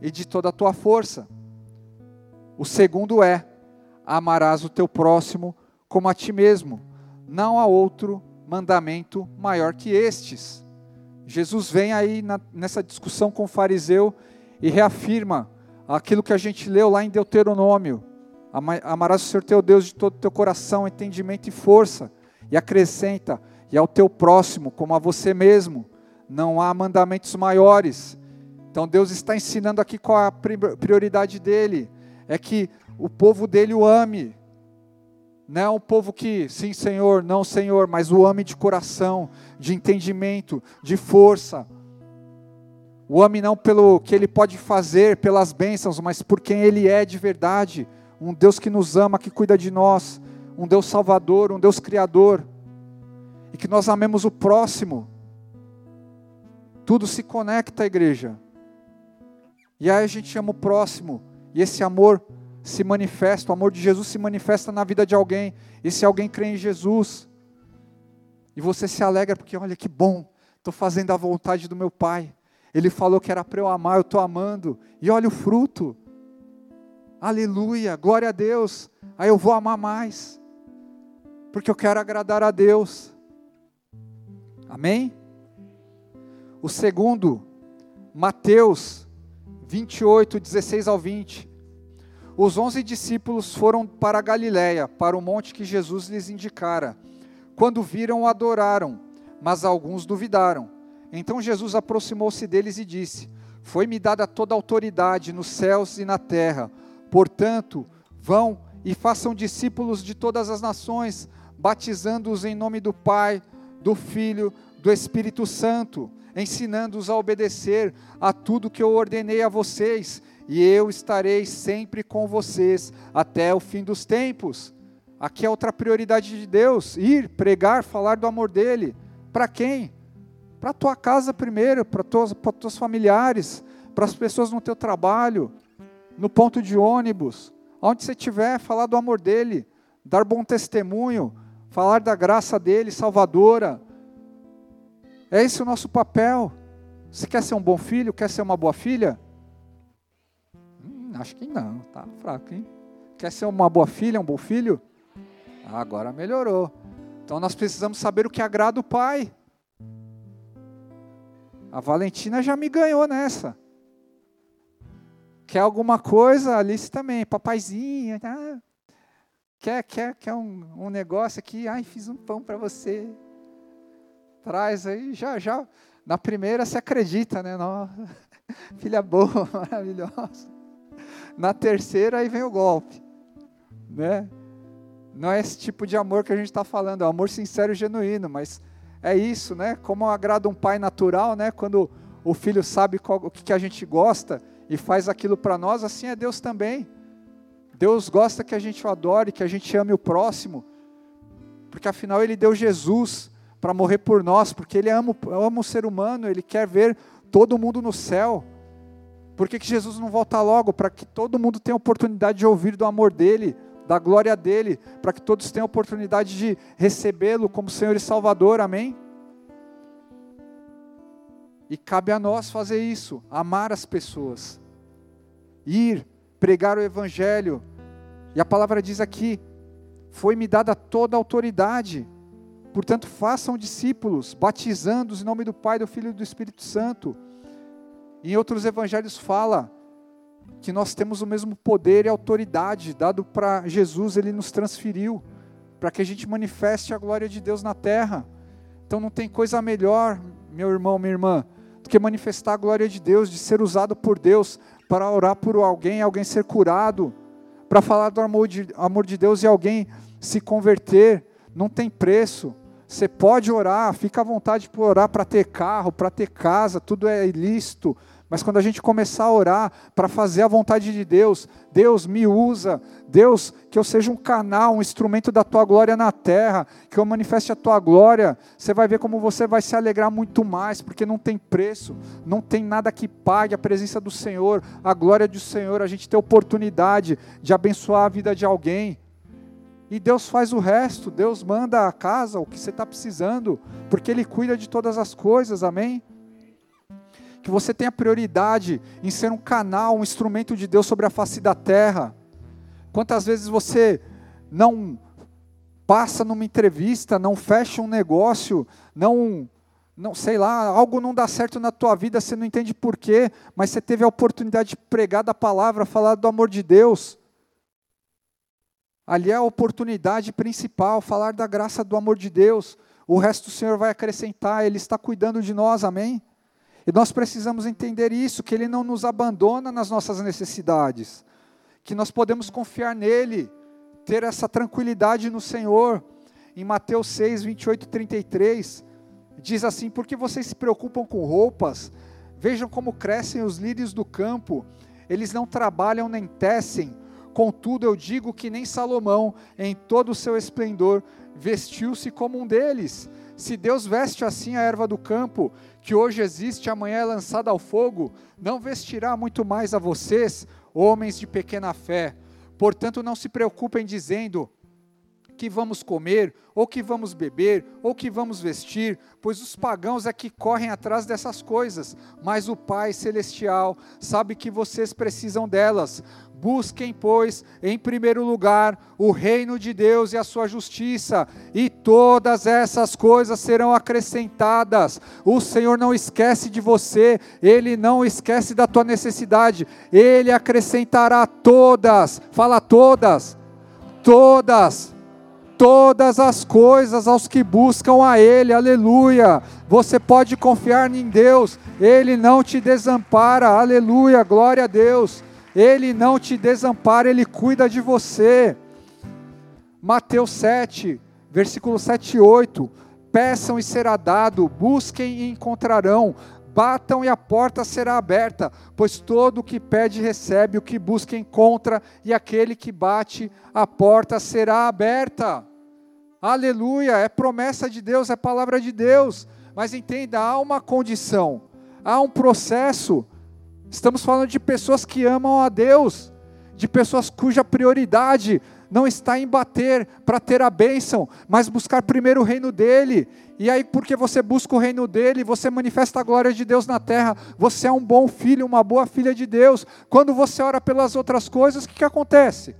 e de toda a tua força. O segundo é: amarás o teu próximo como a ti mesmo. Não há outro mandamento maior que estes. Jesus vem aí na, nessa discussão com o fariseu e reafirma aquilo que a gente leu lá em Deuteronômio. Amarás o Senhor teu Deus de todo o teu coração, entendimento e força. E acrescenta: e ao teu próximo, como a você mesmo. Não há mandamentos maiores. Então Deus está ensinando aqui qual a prioridade dele: é que o povo dele o ame. Não é um povo que, sim, Senhor, não, Senhor, mas o ame de coração, de entendimento, de força. O ame não pelo que ele pode fazer, pelas bênçãos, mas por quem ele é de verdade. Um Deus que nos ama, que cuida de nós. Um Deus salvador, um Deus criador. E que nós amemos o próximo. Tudo se conecta, igreja. E aí a gente ama o próximo. E esse amor se manifesta, o amor de Jesus se manifesta na vida de alguém. E se alguém crê em Jesus, e você se alegra porque, olha que bom, estou fazendo a vontade do meu Pai. Ele falou que era para eu amar, eu estou amando. E olha o fruto. Aleluia, glória a Deus. Aí eu vou amar mais. Porque eu quero agradar a Deus. Amém? O segundo, Mateus 28, 16 ao 20. Os onze discípulos foram para a Galiléia, para o monte que Jesus lhes indicara. Quando viram, adoraram, mas alguns duvidaram. Então Jesus aproximou-se deles e disse: Foi-me dada toda a autoridade nos céus e na terra. Portanto, vão e façam discípulos de todas as nações, batizando-os em nome do Pai, do Filho, do Espírito Santo, ensinando-os a obedecer a tudo que eu ordenei a vocês e eu estarei sempre com vocês até o fim dos tempos. Aqui é outra prioridade de Deus: ir, pregar, falar do amor dele. Para quem? Para a tua casa primeiro, para os teus familiares, para as pessoas no teu trabalho, no ponto de ônibus, onde você estiver, falar do amor dele, dar bom testemunho, falar da graça dele, salvadora. É esse o nosso papel. Você quer ser um bom filho? Quer ser uma boa filha? Acho que não, tá fraco, hein? Quer ser uma boa filha, um bom filho? Agora melhorou. Então nós precisamos saber o que agrada o pai. A Valentina já me ganhou nessa. Quer alguma coisa? Alice também. Papaizinha. Ah, quer, quer, quer um, um negócio aqui? Ai, fiz um pão para você. Traz aí, já, já. Na primeira se acredita, né? Nossa, filha boa, maravilhosa. Na terceira, aí vem o golpe. Né? Não é esse tipo de amor que a gente está falando, é um amor sincero e genuíno, mas é isso, né? Como agrada um pai natural, né? Quando o filho sabe qual, o que, que a gente gosta e faz aquilo para nós, assim é Deus também. Deus gosta que a gente o adore, que a gente ame o próximo, porque afinal Ele deu Jesus para morrer por nós, porque Ele ama, ama o ser humano, Ele quer ver todo mundo no céu. Por que, que Jesus não volta logo? Para que todo mundo tenha oportunidade de ouvir do amor dele, da glória dele, para que todos tenham oportunidade de recebê-lo como Senhor e Salvador, amém? E cabe a nós fazer isso, amar as pessoas, ir, pregar o Evangelho, e a palavra diz aqui: foi-me dada toda a autoridade, portanto, façam discípulos, batizando-os em nome do Pai, do Filho e do Espírito Santo em outros evangelhos fala que nós temos o mesmo poder e autoridade dado para Jesus, ele nos transferiu para que a gente manifeste a glória de Deus na terra. Então não tem coisa melhor, meu irmão, minha irmã, do que manifestar a glória de Deus, de ser usado por Deus para orar por alguém, alguém ser curado, para falar do amor de, amor de Deus e alguém se converter. Não tem preço. Você pode orar, fica à vontade para orar para ter carro, para ter casa, tudo é ilícito, mas quando a gente começar a orar para fazer a vontade de Deus, Deus me usa, Deus, que eu seja um canal, um instrumento da tua glória na terra, que eu manifeste a tua glória, você vai ver como você vai se alegrar muito mais, porque não tem preço, não tem nada que pague a presença do Senhor, a glória do Senhor, a gente ter oportunidade de abençoar a vida de alguém. E Deus faz o resto, Deus manda a casa, o que você está precisando, porque Ele cuida de todas as coisas, amém? Que você tenha prioridade em ser um canal, um instrumento de Deus sobre a face da terra. Quantas vezes você não passa numa entrevista, não fecha um negócio, não não sei lá, algo não dá certo na tua vida, você não entende por quê, mas você teve a oportunidade de pregar da palavra, falar do amor de Deus. Ali é a oportunidade principal, falar da graça do amor de Deus. O resto o Senhor vai acrescentar, Ele está cuidando de nós, amém? E nós precisamos entender isso, que Ele não nos abandona nas nossas necessidades, que nós podemos confiar nele, ter essa tranquilidade no Senhor. Em Mateus 6, 28 e 33, diz assim: Porque vocês se preocupam com roupas? Vejam como crescem os lírios do campo, eles não trabalham nem tecem. Contudo, eu digo que nem Salomão, em todo o seu esplendor, vestiu-se como um deles. Se Deus veste assim a erva do campo, que hoje existe, amanhã é lançada ao fogo, não vestirá muito mais a vocês, homens de pequena fé. Portanto, não se preocupem dizendo: que vamos comer, ou que vamos beber, ou que vamos vestir, pois os pagãos é que correm atrás dessas coisas, mas o Pai Celestial sabe que vocês precisam delas. Busquem, pois, em primeiro lugar o reino de Deus e a sua justiça, e todas essas coisas serão acrescentadas. O Senhor não esquece de você, Ele não esquece da tua necessidade, Ele acrescentará todas, fala todas, todas todas as coisas aos que buscam a Ele, aleluia. Você pode confiar em Deus, Ele não te desampara, aleluia, glória a Deus. Ele não te desampara, Ele cuida de você. Mateus 7, versículo 7 e 8. Peçam e será dado, busquem e encontrarão, batam e a porta será aberta, pois todo o que pede recebe, o que busca encontra, e aquele que bate, a porta será aberta. Aleluia, é promessa de Deus, é palavra de Deus. Mas entenda, há uma condição, há um processo. Estamos falando de pessoas que amam a Deus, de pessoas cuja prioridade não está em bater para ter a bênção, mas buscar primeiro o reino dele. E aí, porque você busca o reino dele, você manifesta a glória de Deus na terra. Você é um bom filho, uma boa filha de Deus. Quando você ora pelas outras coisas, o que, que acontece?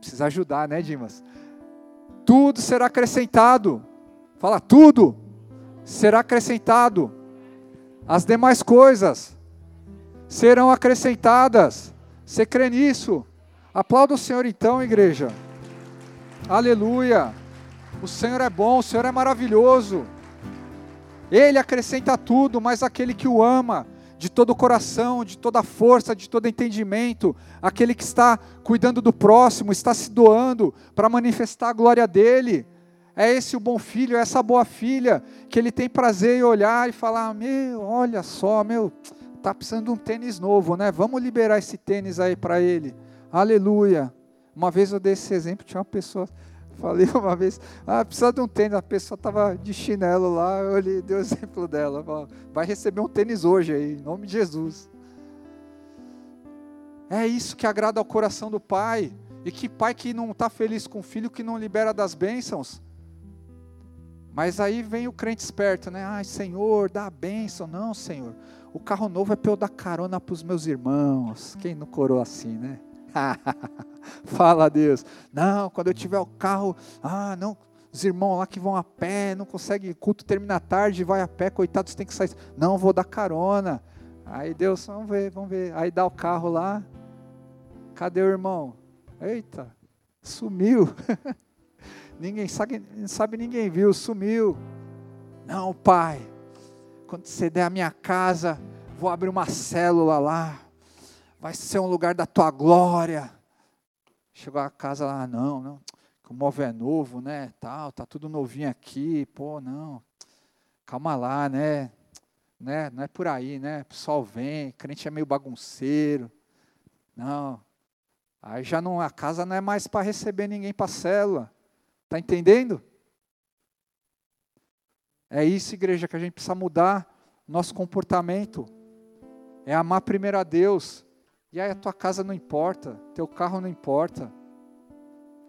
Precisa ajudar, né, Dimas? Tudo será acrescentado. Fala, tudo será acrescentado. As demais coisas serão acrescentadas. Você crê nisso? Aplauda o Senhor então, igreja. Aleluia. O Senhor é bom, o Senhor é maravilhoso. Ele acrescenta tudo, mas aquele que o ama, de todo o coração, de toda a força, de todo entendimento, aquele que está cuidando do próximo, está se doando para manifestar a glória dele. É esse o bom filho, é essa boa filha, que ele tem prazer em olhar e falar: Meu, olha só, meu, Está precisando de um tênis novo, né? Vamos liberar esse tênis aí para ele. Aleluia. Uma vez eu dei esse exemplo, tinha uma pessoa, falei uma vez, ah, precisa de um tênis, a pessoa estava de chinelo lá, eu olhei, dei o exemplo dela, vai receber um tênis hoje aí, em nome de Jesus. É isso que agrada ao coração do pai. E que pai que não está feliz com o filho, que não libera das bênçãos. Mas aí vem o crente esperto, né? Ai, Senhor, dá a bênção. Não, Senhor. O carro novo é para eu dar carona para os meus irmãos. Quem não corou assim, né? Fala a Deus. Não, quando eu tiver o carro, ah, não, os irmãos lá que vão a pé, não conseguem, culto termina tarde, vai a pé, coitados, tem que sair. Não, vou dar carona. Aí Deus, vamos ver, vamos ver. Aí dá o carro lá. Cadê o irmão? Eita, sumiu. ninguém sabe, sabe, ninguém viu, sumiu. Não, pai. Quando você der a minha casa, vou abrir uma célula lá, vai ser um lugar da tua glória. Chegou a casa lá, não, não, o móvel é novo, né, tal, tá tudo novinho aqui, pô, não, calma lá, né, né, não é por aí, né, o pessoal vem, crente é meio bagunceiro, não, aí já não, a casa não é mais para receber ninguém para célula, tá entendendo? É isso, igreja, que a gente precisa mudar nosso comportamento. É amar primeiro a Deus. E aí a tua casa não importa, teu carro não importa.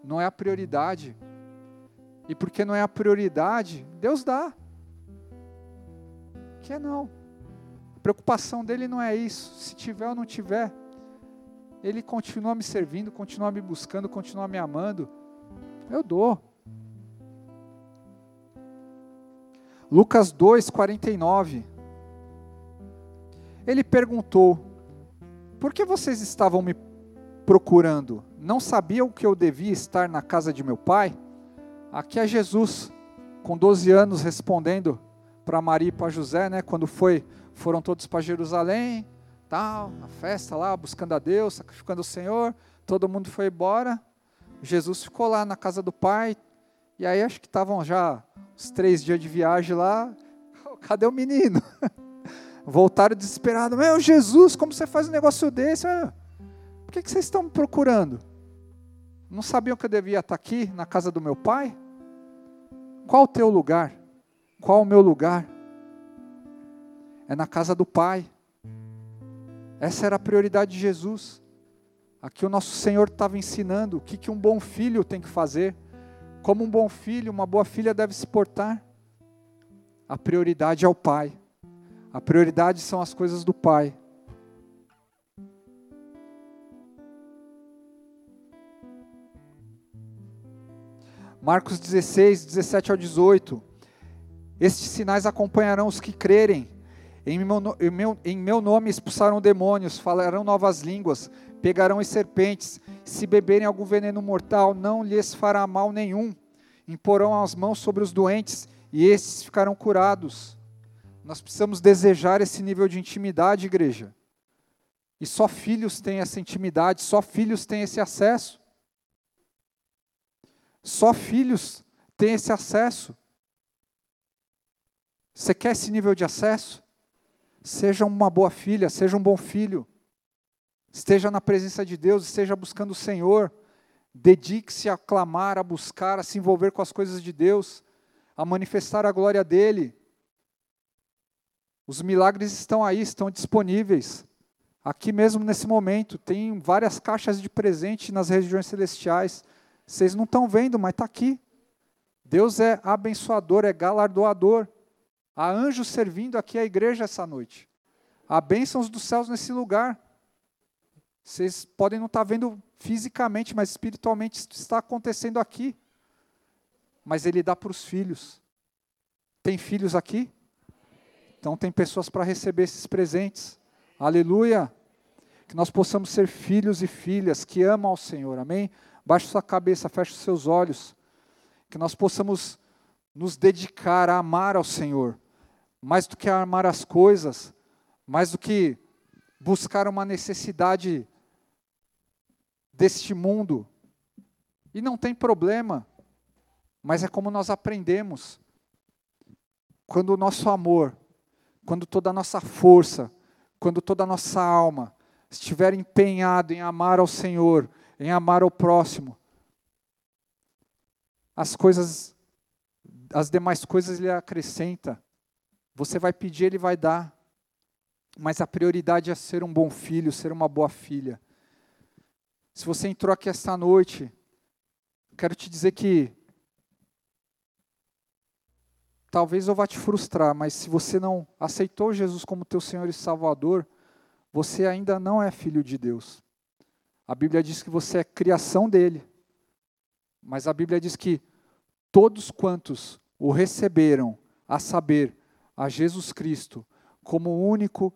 Não é a prioridade. E porque não é a prioridade, Deus dá. Que não. A preocupação dele não é isso. Se tiver ou não tiver, ele continua me servindo, continua me buscando, continua me amando. Eu dou. Lucas 2, 49. ele perguntou: Por que vocês estavam me procurando? Não sabiam que eu devia estar na casa de meu pai? Aqui é Jesus, com 12 anos, respondendo para Maria e para José, né, quando foi, foram todos para Jerusalém, tal, a festa lá, buscando a Deus, sacrificando o Senhor, todo mundo foi embora. Jesus ficou lá na casa do pai, e aí acho que estavam já os três dias de viagem lá. Cadê o menino? Voltaram desesperados. Meu Jesus, como você faz um negócio desse? Por que, que vocês estão me procurando? Não sabiam que eu devia estar aqui na casa do meu pai? Qual o teu lugar? Qual o meu lugar? É na casa do pai. Essa era a prioridade de Jesus. Aqui o nosso Senhor estava ensinando o que, que um bom filho tem que fazer, como um bom filho, uma boa filha deve se portar. A prioridade é o pai, a prioridade são as coisas do pai. Marcos 16, 17 ao 18. Estes sinais acompanharão os que crerem. Em meu, em, meu, em meu, nome expulsarão demônios, falarão novas línguas, pegarão as serpentes, se beberem algum veneno mortal, não lhes fará mal nenhum. Imporão as mãos sobre os doentes e estes ficarão curados. Nós precisamos desejar esse nível de intimidade, igreja. E só filhos têm essa intimidade, só filhos têm esse acesso. Só filhos têm esse acesso. Você quer esse nível de acesso? Seja uma boa filha, seja um bom filho. Esteja na presença de Deus, esteja buscando o Senhor. Dedique-se a clamar, a buscar, a se envolver com as coisas de Deus, a manifestar a glória dEle. Os milagres estão aí, estão disponíveis. Aqui mesmo nesse momento, tem várias caixas de presente nas regiões celestiais. Vocês não estão vendo, mas está aqui. Deus é abençoador, é galardoador. Há anjos servindo aqui a igreja essa noite. Há bênçãos dos céus nesse lugar. Vocês podem não estar vendo fisicamente, mas espiritualmente está acontecendo aqui. Mas Ele dá para os filhos. Tem filhos aqui? Então tem pessoas para receber esses presentes. Aleluia! Que nós possamos ser filhos e filhas que amam ao Senhor. Amém? Baixe sua cabeça, feche os seus olhos. Que nós possamos nos dedicar a amar ao Senhor, mais do que a amar as coisas, mais do que buscar uma necessidade deste mundo. E não tem problema, mas é como nós aprendemos. Quando o nosso amor, quando toda a nossa força, quando toda a nossa alma estiver empenhado em amar ao Senhor, em amar ao próximo, as coisas, as demais coisas ele acrescenta. Você vai pedir, ele vai dar. Mas a prioridade é ser um bom filho, ser uma boa filha. Se você entrou aqui esta noite, quero te dizer que talvez eu vá te frustrar, mas se você não aceitou Jesus como teu Senhor e Salvador, você ainda não é filho de Deus. A Bíblia diz que você é criação dele. Mas a Bíblia diz que todos quantos o receberam, a saber, a Jesus Cristo, como único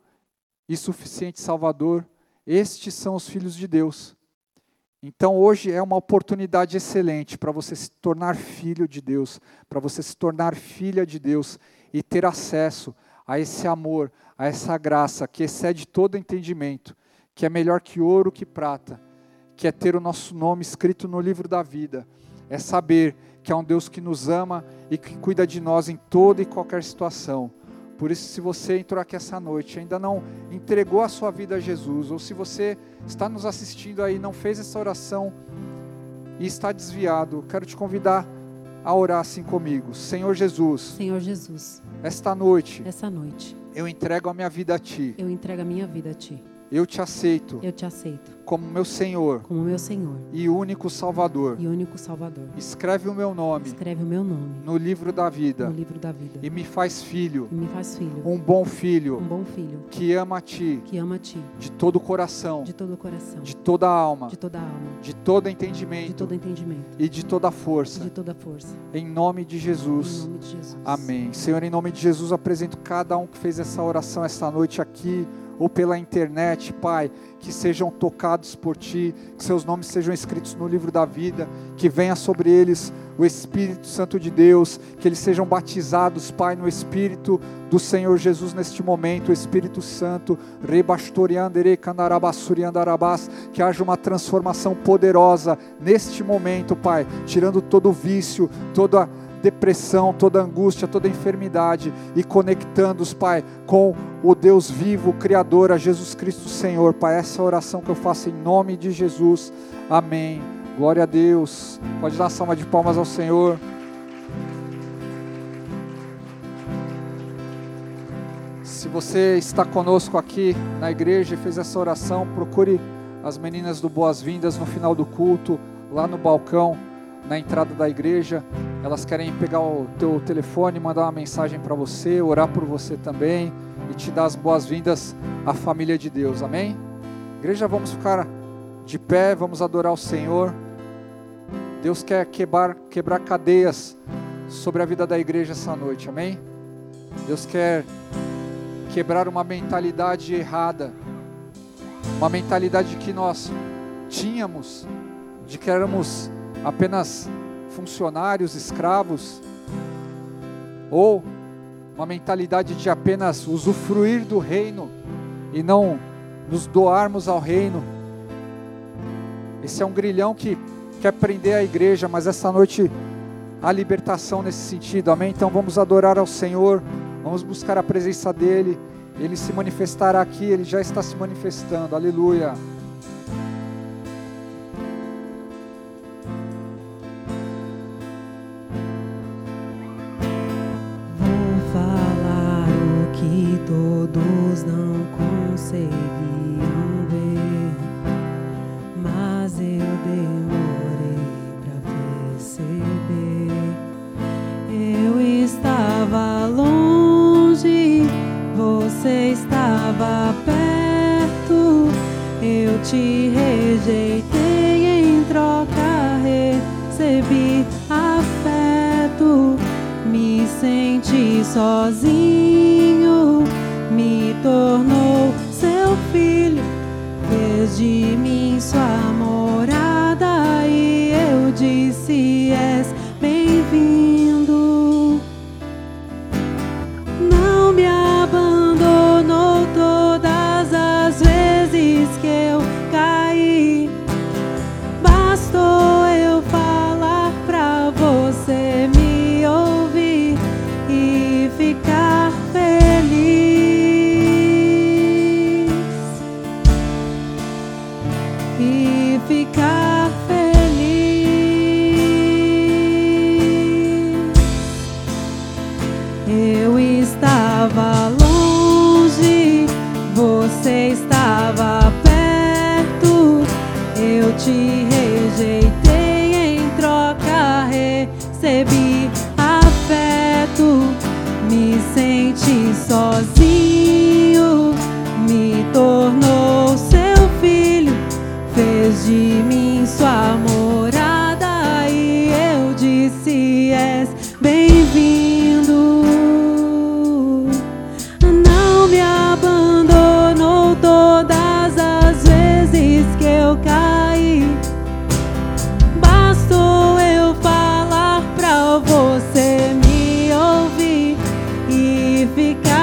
e suficiente Salvador, estes são os filhos de Deus. Então hoje é uma oportunidade excelente para você se tornar filho de Deus, para você se tornar filha de Deus e ter acesso a esse amor, a essa graça que excede todo entendimento, que é melhor que ouro que prata, que é ter o nosso nome escrito no livro da vida, é saber que é um Deus que nos ama e que cuida de nós em toda e qualquer situação. Por isso, se você entrou aqui essa noite, ainda não entregou a sua vida a Jesus, ou se você está nos assistindo aí, não fez essa oração e está desviado, quero te convidar a orar assim comigo. Senhor Jesus. Senhor Jesus. Esta noite. Essa noite. Eu entrego a minha vida a ti. Eu entrego a minha vida a ti. Eu te aceito. Eu te aceito. Como meu Senhor. Como meu Senhor. E único Salvador. E único Salvador. Escreve o meu nome. Escreve o meu nome. No livro da vida. No livro da vida. E me faz filho. E me faz filho. Um bom filho. Um bom filho. Que ama a ti. Que ama a ti. De todo o coração. De todo o coração. De toda a alma. De toda a alma. De todo entendimento. De todo entendimento. E de toda a força. De toda força. Em nome de Jesus. Em nome de Jesus. Amém. Senhor, em nome de Jesus, apresento cada um que fez essa oração esta noite aqui ou pela internet, Pai, que sejam tocados por Ti, que seus nomes sejam escritos no livro da vida, que venha sobre eles o Espírito Santo de Deus, que eles sejam batizados, Pai, no Espírito do Senhor Jesus neste momento, o Espírito Santo, que haja uma transformação poderosa neste momento, Pai, tirando todo o vício, toda a depressão, toda angústia, toda enfermidade e conectando-os, Pai, com o Deus vivo, Criador, a Jesus Cristo Senhor. Pai, essa é oração que eu faço em nome de Jesus. Amém. Glória a Deus. Pode dar salva de palmas ao Senhor. Se você está conosco aqui na igreja e fez essa oração, procure as meninas do Boas-Vindas no final do culto, lá no balcão, na entrada da igreja. Elas querem pegar o teu telefone, mandar uma mensagem para você, orar por você também e te dar as boas-vindas à família de Deus. Amém? Igreja, vamos ficar de pé, vamos adorar o Senhor. Deus quer quebrar, quebrar cadeias sobre a vida da igreja essa noite, amém? Deus quer quebrar uma mentalidade errada, uma mentalidade que nós tínhamos, de que éramos apenas funcionários, escravos, ou uma mentalidade de apenas usufruir do reino e não nos doarmos ao reino. Esse é um grilhão que quer prender a igreja, mas essa noite há libertação nesse sentido, amém? Então vamos adorar ao Senhor, vamos buscar a presença dEle, Ele se manifestará aqui, Ele já está se manifestando, aleluia. Ficar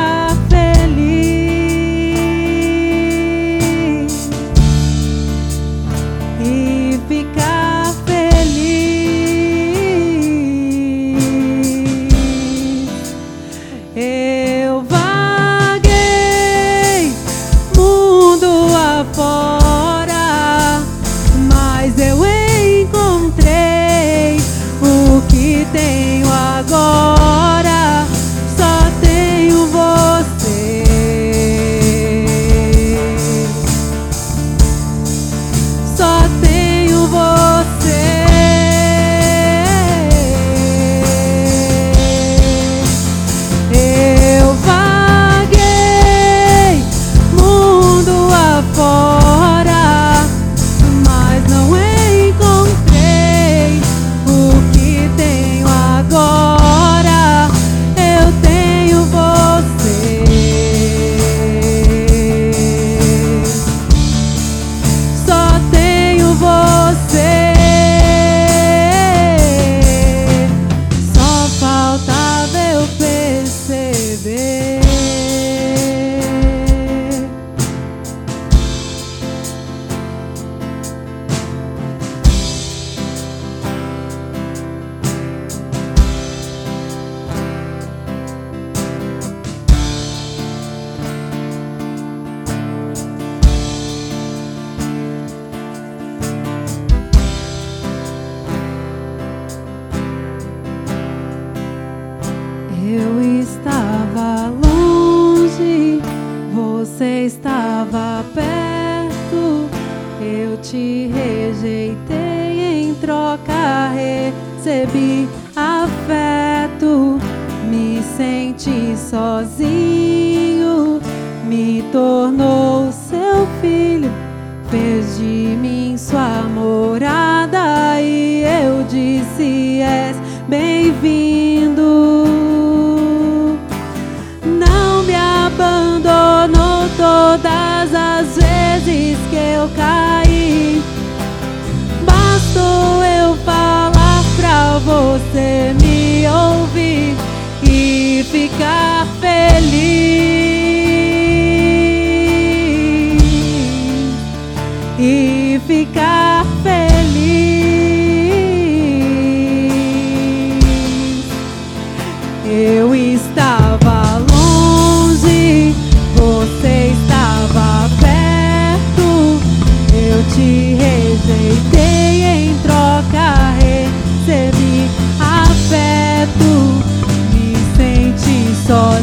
senti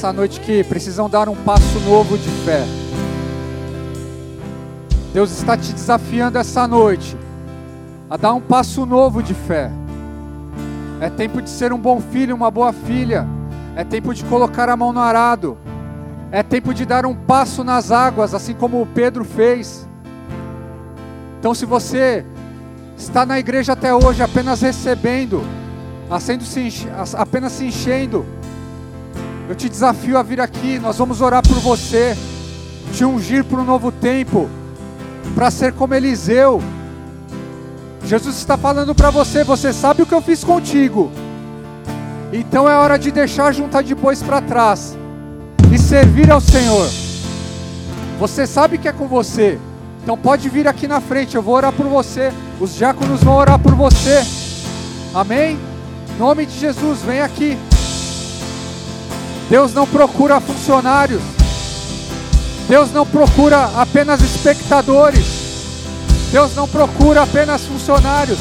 pessoas essa noite que precisam dar um passo novo de fé. Deus está te desafiando essa noite a dar um passo novo de fé. É tempo de ser um bom filho, uma boa filha. É tempo de colocar a mão no arado. É tempo de dar um passo nas águas, assim como o Pedro fez. Então, se você está na igreja até hoje apenas recebendo, apenas se enchendo, eu te desafio a vir aqui. Nós vamos orar por você, te ungir para um novo tempo, para ser como Eliseu. Jesus está falando para você: você sabe o que eu fiz contigo. Então é hora de deixar juntar de bois para trás e servir ao Senhor. Você sabe que é com você. Então pode vir aqui na frente, eu vou orar por você. Os diáconos vão orar por você. Amém? Em nome de Jesus, vem aqui. Deus não procura funcionários. Deus não procura apenas espectadores. Deus não procura apenas funcionários,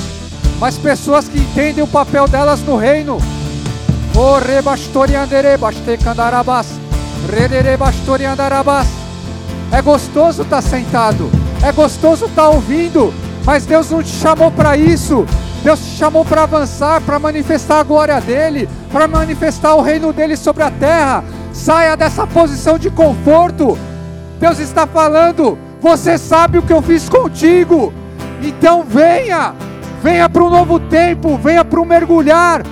mas pessoas que entendem o papel delas no reino. O. É gostoso estar sentado, é gostoso estar ouvindo, mas Deus não te chamou para isso. Deus te chamou para avançar, para manifestar a glória dele, para manifestar o reino dele sobre a terra. Saia dessa posição de conforto. Deus está falando: você sabe o que eu fiz contigo, então venha, venha para um novo tempo, venha para um mergulhar.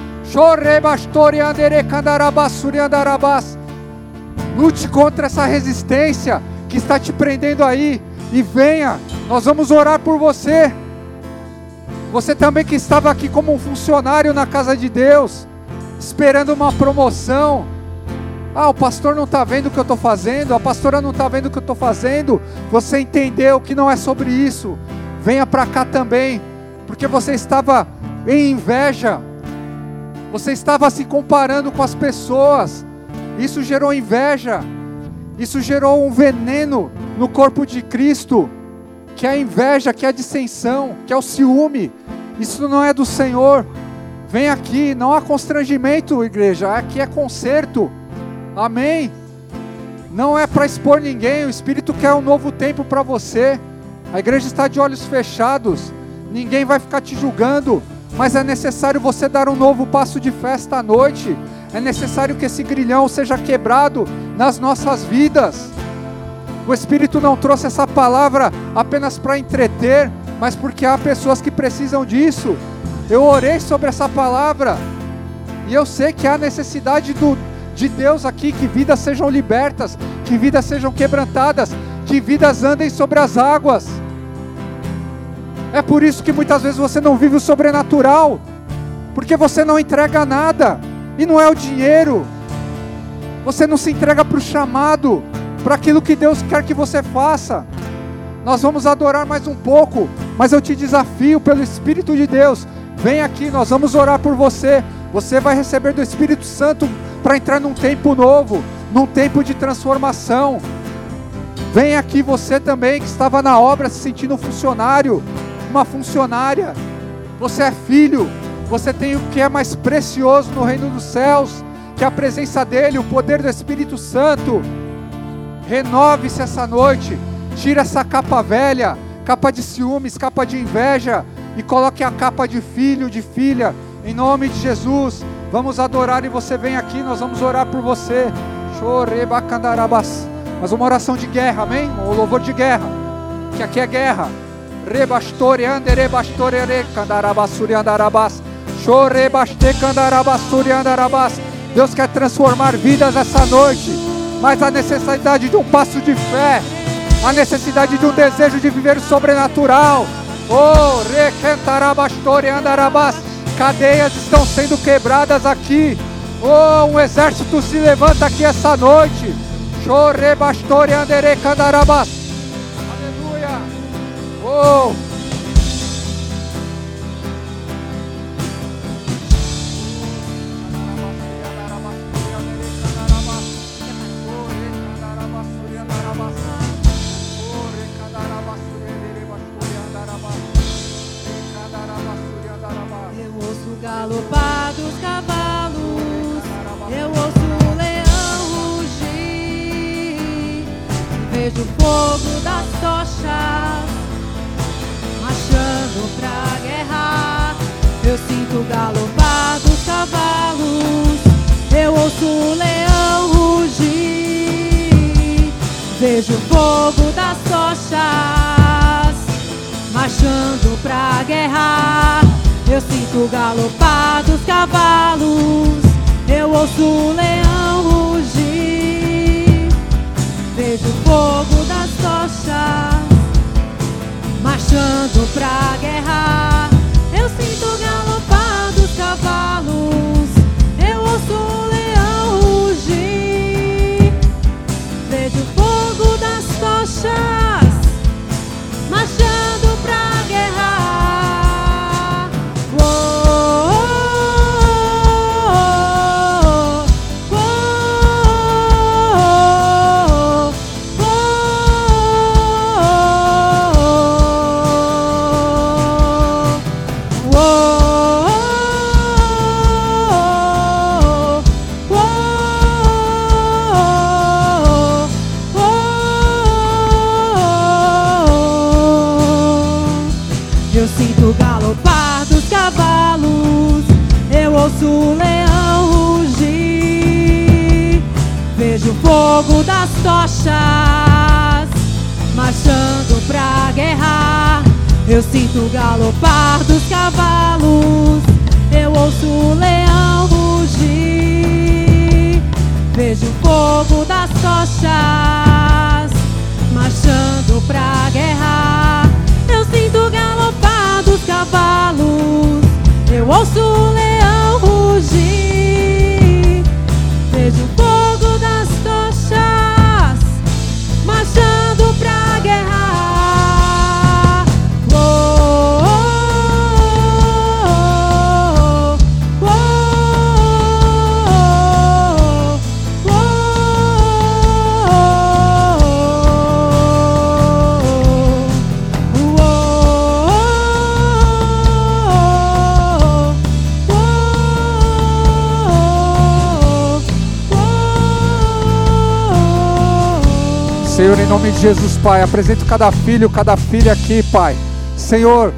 Lute contra essa resistência que está te prendendo aí e venha, nós vamos orar por você. Você também que estava aqui como um funcionário na casa de Deus, esperando uma promoção. Ah, o pastor não está vendo o que eu estou fazendo, a pastora não está vendo o que eu estou fazendo. Você entendeu que não é sobre isso. Venha para cá também, porque você estava em inveja, você estava se comparando com as pessoas. Isso gerou inveja, isso gerou um veneno no corpo de Cristo, que é a inveja, que é a dissensão, que é o ciúme. Isso não é do Senhor. Vem aqui, não há constrangimento, igreja, aqui é conserto. Amém. Não é para expor ninguém, o Espírito quer um novo tempo para você. A igreja está de olhos fechados, ninguém vai ficar te julgando, mas é necessário você dar um novo passo de festa à noite. É necessário que esse grilhão seja quebrado nas nossas vidas. O Espírito não trouxe essa palavra apenas para entreter, mas porque há pessoas que precisam disso. Eu orei sobre essa palavra e eu sei que há necessidade do, de Deus aqui, que vidas sejam libertas, que vidas sejam quebrantadas, que vidas andem sobre as águas. É por isso que muitas vezes você não vive o sobrenatural, porque você não entrega nada, e não é o dinheiro, você não se entrega para o chamado, para aquilo que Deus quer que você faça. Nós vamos adorar mais um pouco, mas eu te desafio pelo Espírito de Deus. Vem aqui, nós vamos orar por você. Você vai receber do Espírito Santo para entrar num tempo novo, num tempo de transformação. Vem aqui você também que estava na obra se sentindo um funcionário, uma funcionária. Você é filho, você tem o que é mais precioso no reino dos céus, que é a presença dele, o poder do Espírito Santo. Renove-se essa noite, tira essa capa velha, capa de ciúmes, capa de inveja, e coloque a capa de filho, de filha, em nome de Jesus. Vamos adorar e você vem aqui, nós vamos orar por você. Mas uma oração de guerra, amém? Um louvor de guerra. Que aqui é guerra. Rebastore andere bastore re andarabas. Chorebaste andarabas. Deus quer transformar vidas essa noite. Mas a necessidade de um passo de fé. A necessidade de um desejo de viver o sobrenatural. Oh, recantarabastore andarabas. Cadeias estão sendo quebradas aqui. Oh, um exército se levanta aqui essa noite. Chore bastore andere candarabas. Aleluia. Oh. Pai, apresento cada filho, cada filha aqui, Pai. Senhor,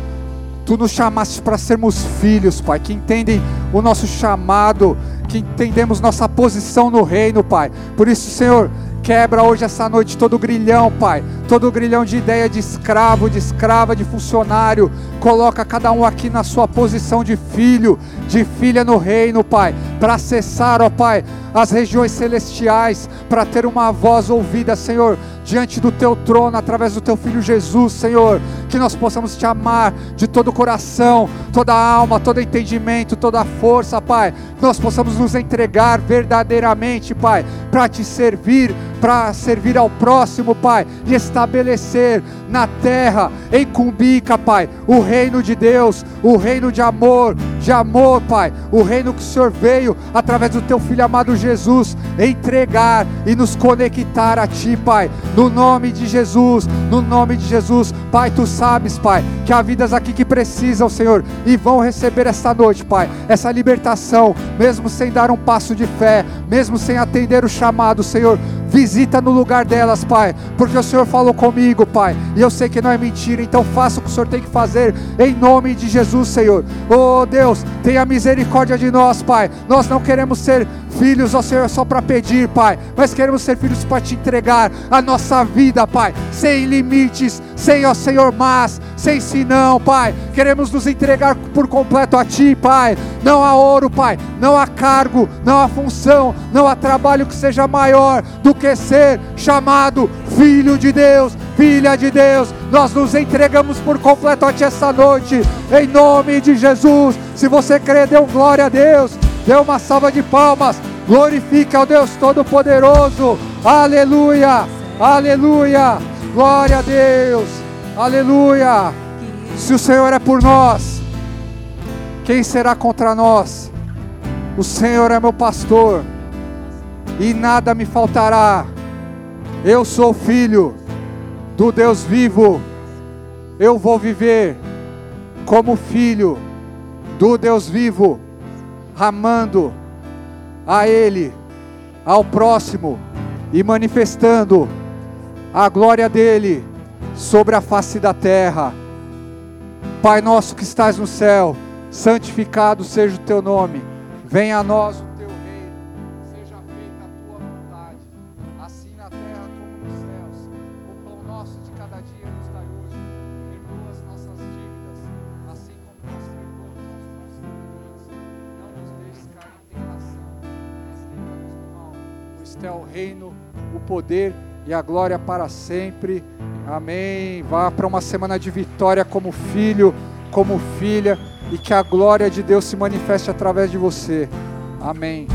Tu nos chamaste para sermos filhos, Pai, que entendem o nosso chamado, que entendemos nossa posição no reino, Pai. Por isso, Senhor, quebra hoje essa noite todo grilhão, Pai, todo grilhão de ideia de escravo, de escrava, de funcionário. Coloca cada um aqui na sua posição de filho, de filha no reino, Pai. para acessar, ó Pai, as regiões celestiais, para ter uma voz ouvida, Senhor, diante do teu trono, através do teu filho Jesus, Senhor. Que nós possamos te amar de todo o coração, toda a alma, todo entendimento, toda a força, Pai. Que nós possamos nos entregar verdadeiramente, Pai, para te servir, para servir ao próximo, Pai, e estabelecer na terra, em Cumbica, Pai, o reino de Deus, o reino de amor, de amor, Pai, o reino que o Senhor veio através do teu filho amado Jesus entregar e nos conectar a ti, Pai, no nome de Jesus, no nome de Jesus, Pai, tu sabes, Pai, que há vidas aqui que precisam, Senhor, e vão receber esta noite, Pai, essa libertação, mesmo sem dar um passo de fé, mesmo sem atender o chamado, Senhor, visita no lugar delas, Pai, porque o Senhor falou comigo, Pai, e eu sei que não é mentira, então faça o que o Senhor tem que fazer, em nome de Jesus, Senhor. Oh Deus, tenha misericórdia de nós, Pai. Nós não queremos ser filhos, ó Senhor, só para pedir, Pai, mas queremos ser filhos para te entregar a nossa vida, Pai, sem limites, sem, ó Senhor, mas, sem senão, Pai. Queremos nos entregar por completo a Ti, Pai. Não há ouro, Pai, não há cargo, não há função, não há trabalho que seja maior do que ser chamado Filho de Deus, Filha de Deus. Nós nos entregamos por completo a Ti essa noite, em nome de Jesus. Se você crê, dê glória a Deus, dê uma salva de palmas, glorifique ao Deus Todo-Poderoso. Aleluia, aleluia, glória a Deus, aleluia. Se o Senhor é por nós, quem será contra nós? O Senhor é meu pastor e nada me faltará. Eu sou filho do Deus vivo. Eu vou viver como filho do Deus vivo, amando a Ele, ao próximo e manifestando a glória dele sobre a face da terra. Pai nosso que estás no céu, santificado seja o teu nome. Venha a nós poder e a glória para sempre. Amém. Vá para uma semana de vitória como filho, como filha, e que a glória de Deus se manifeste através de você. Amém.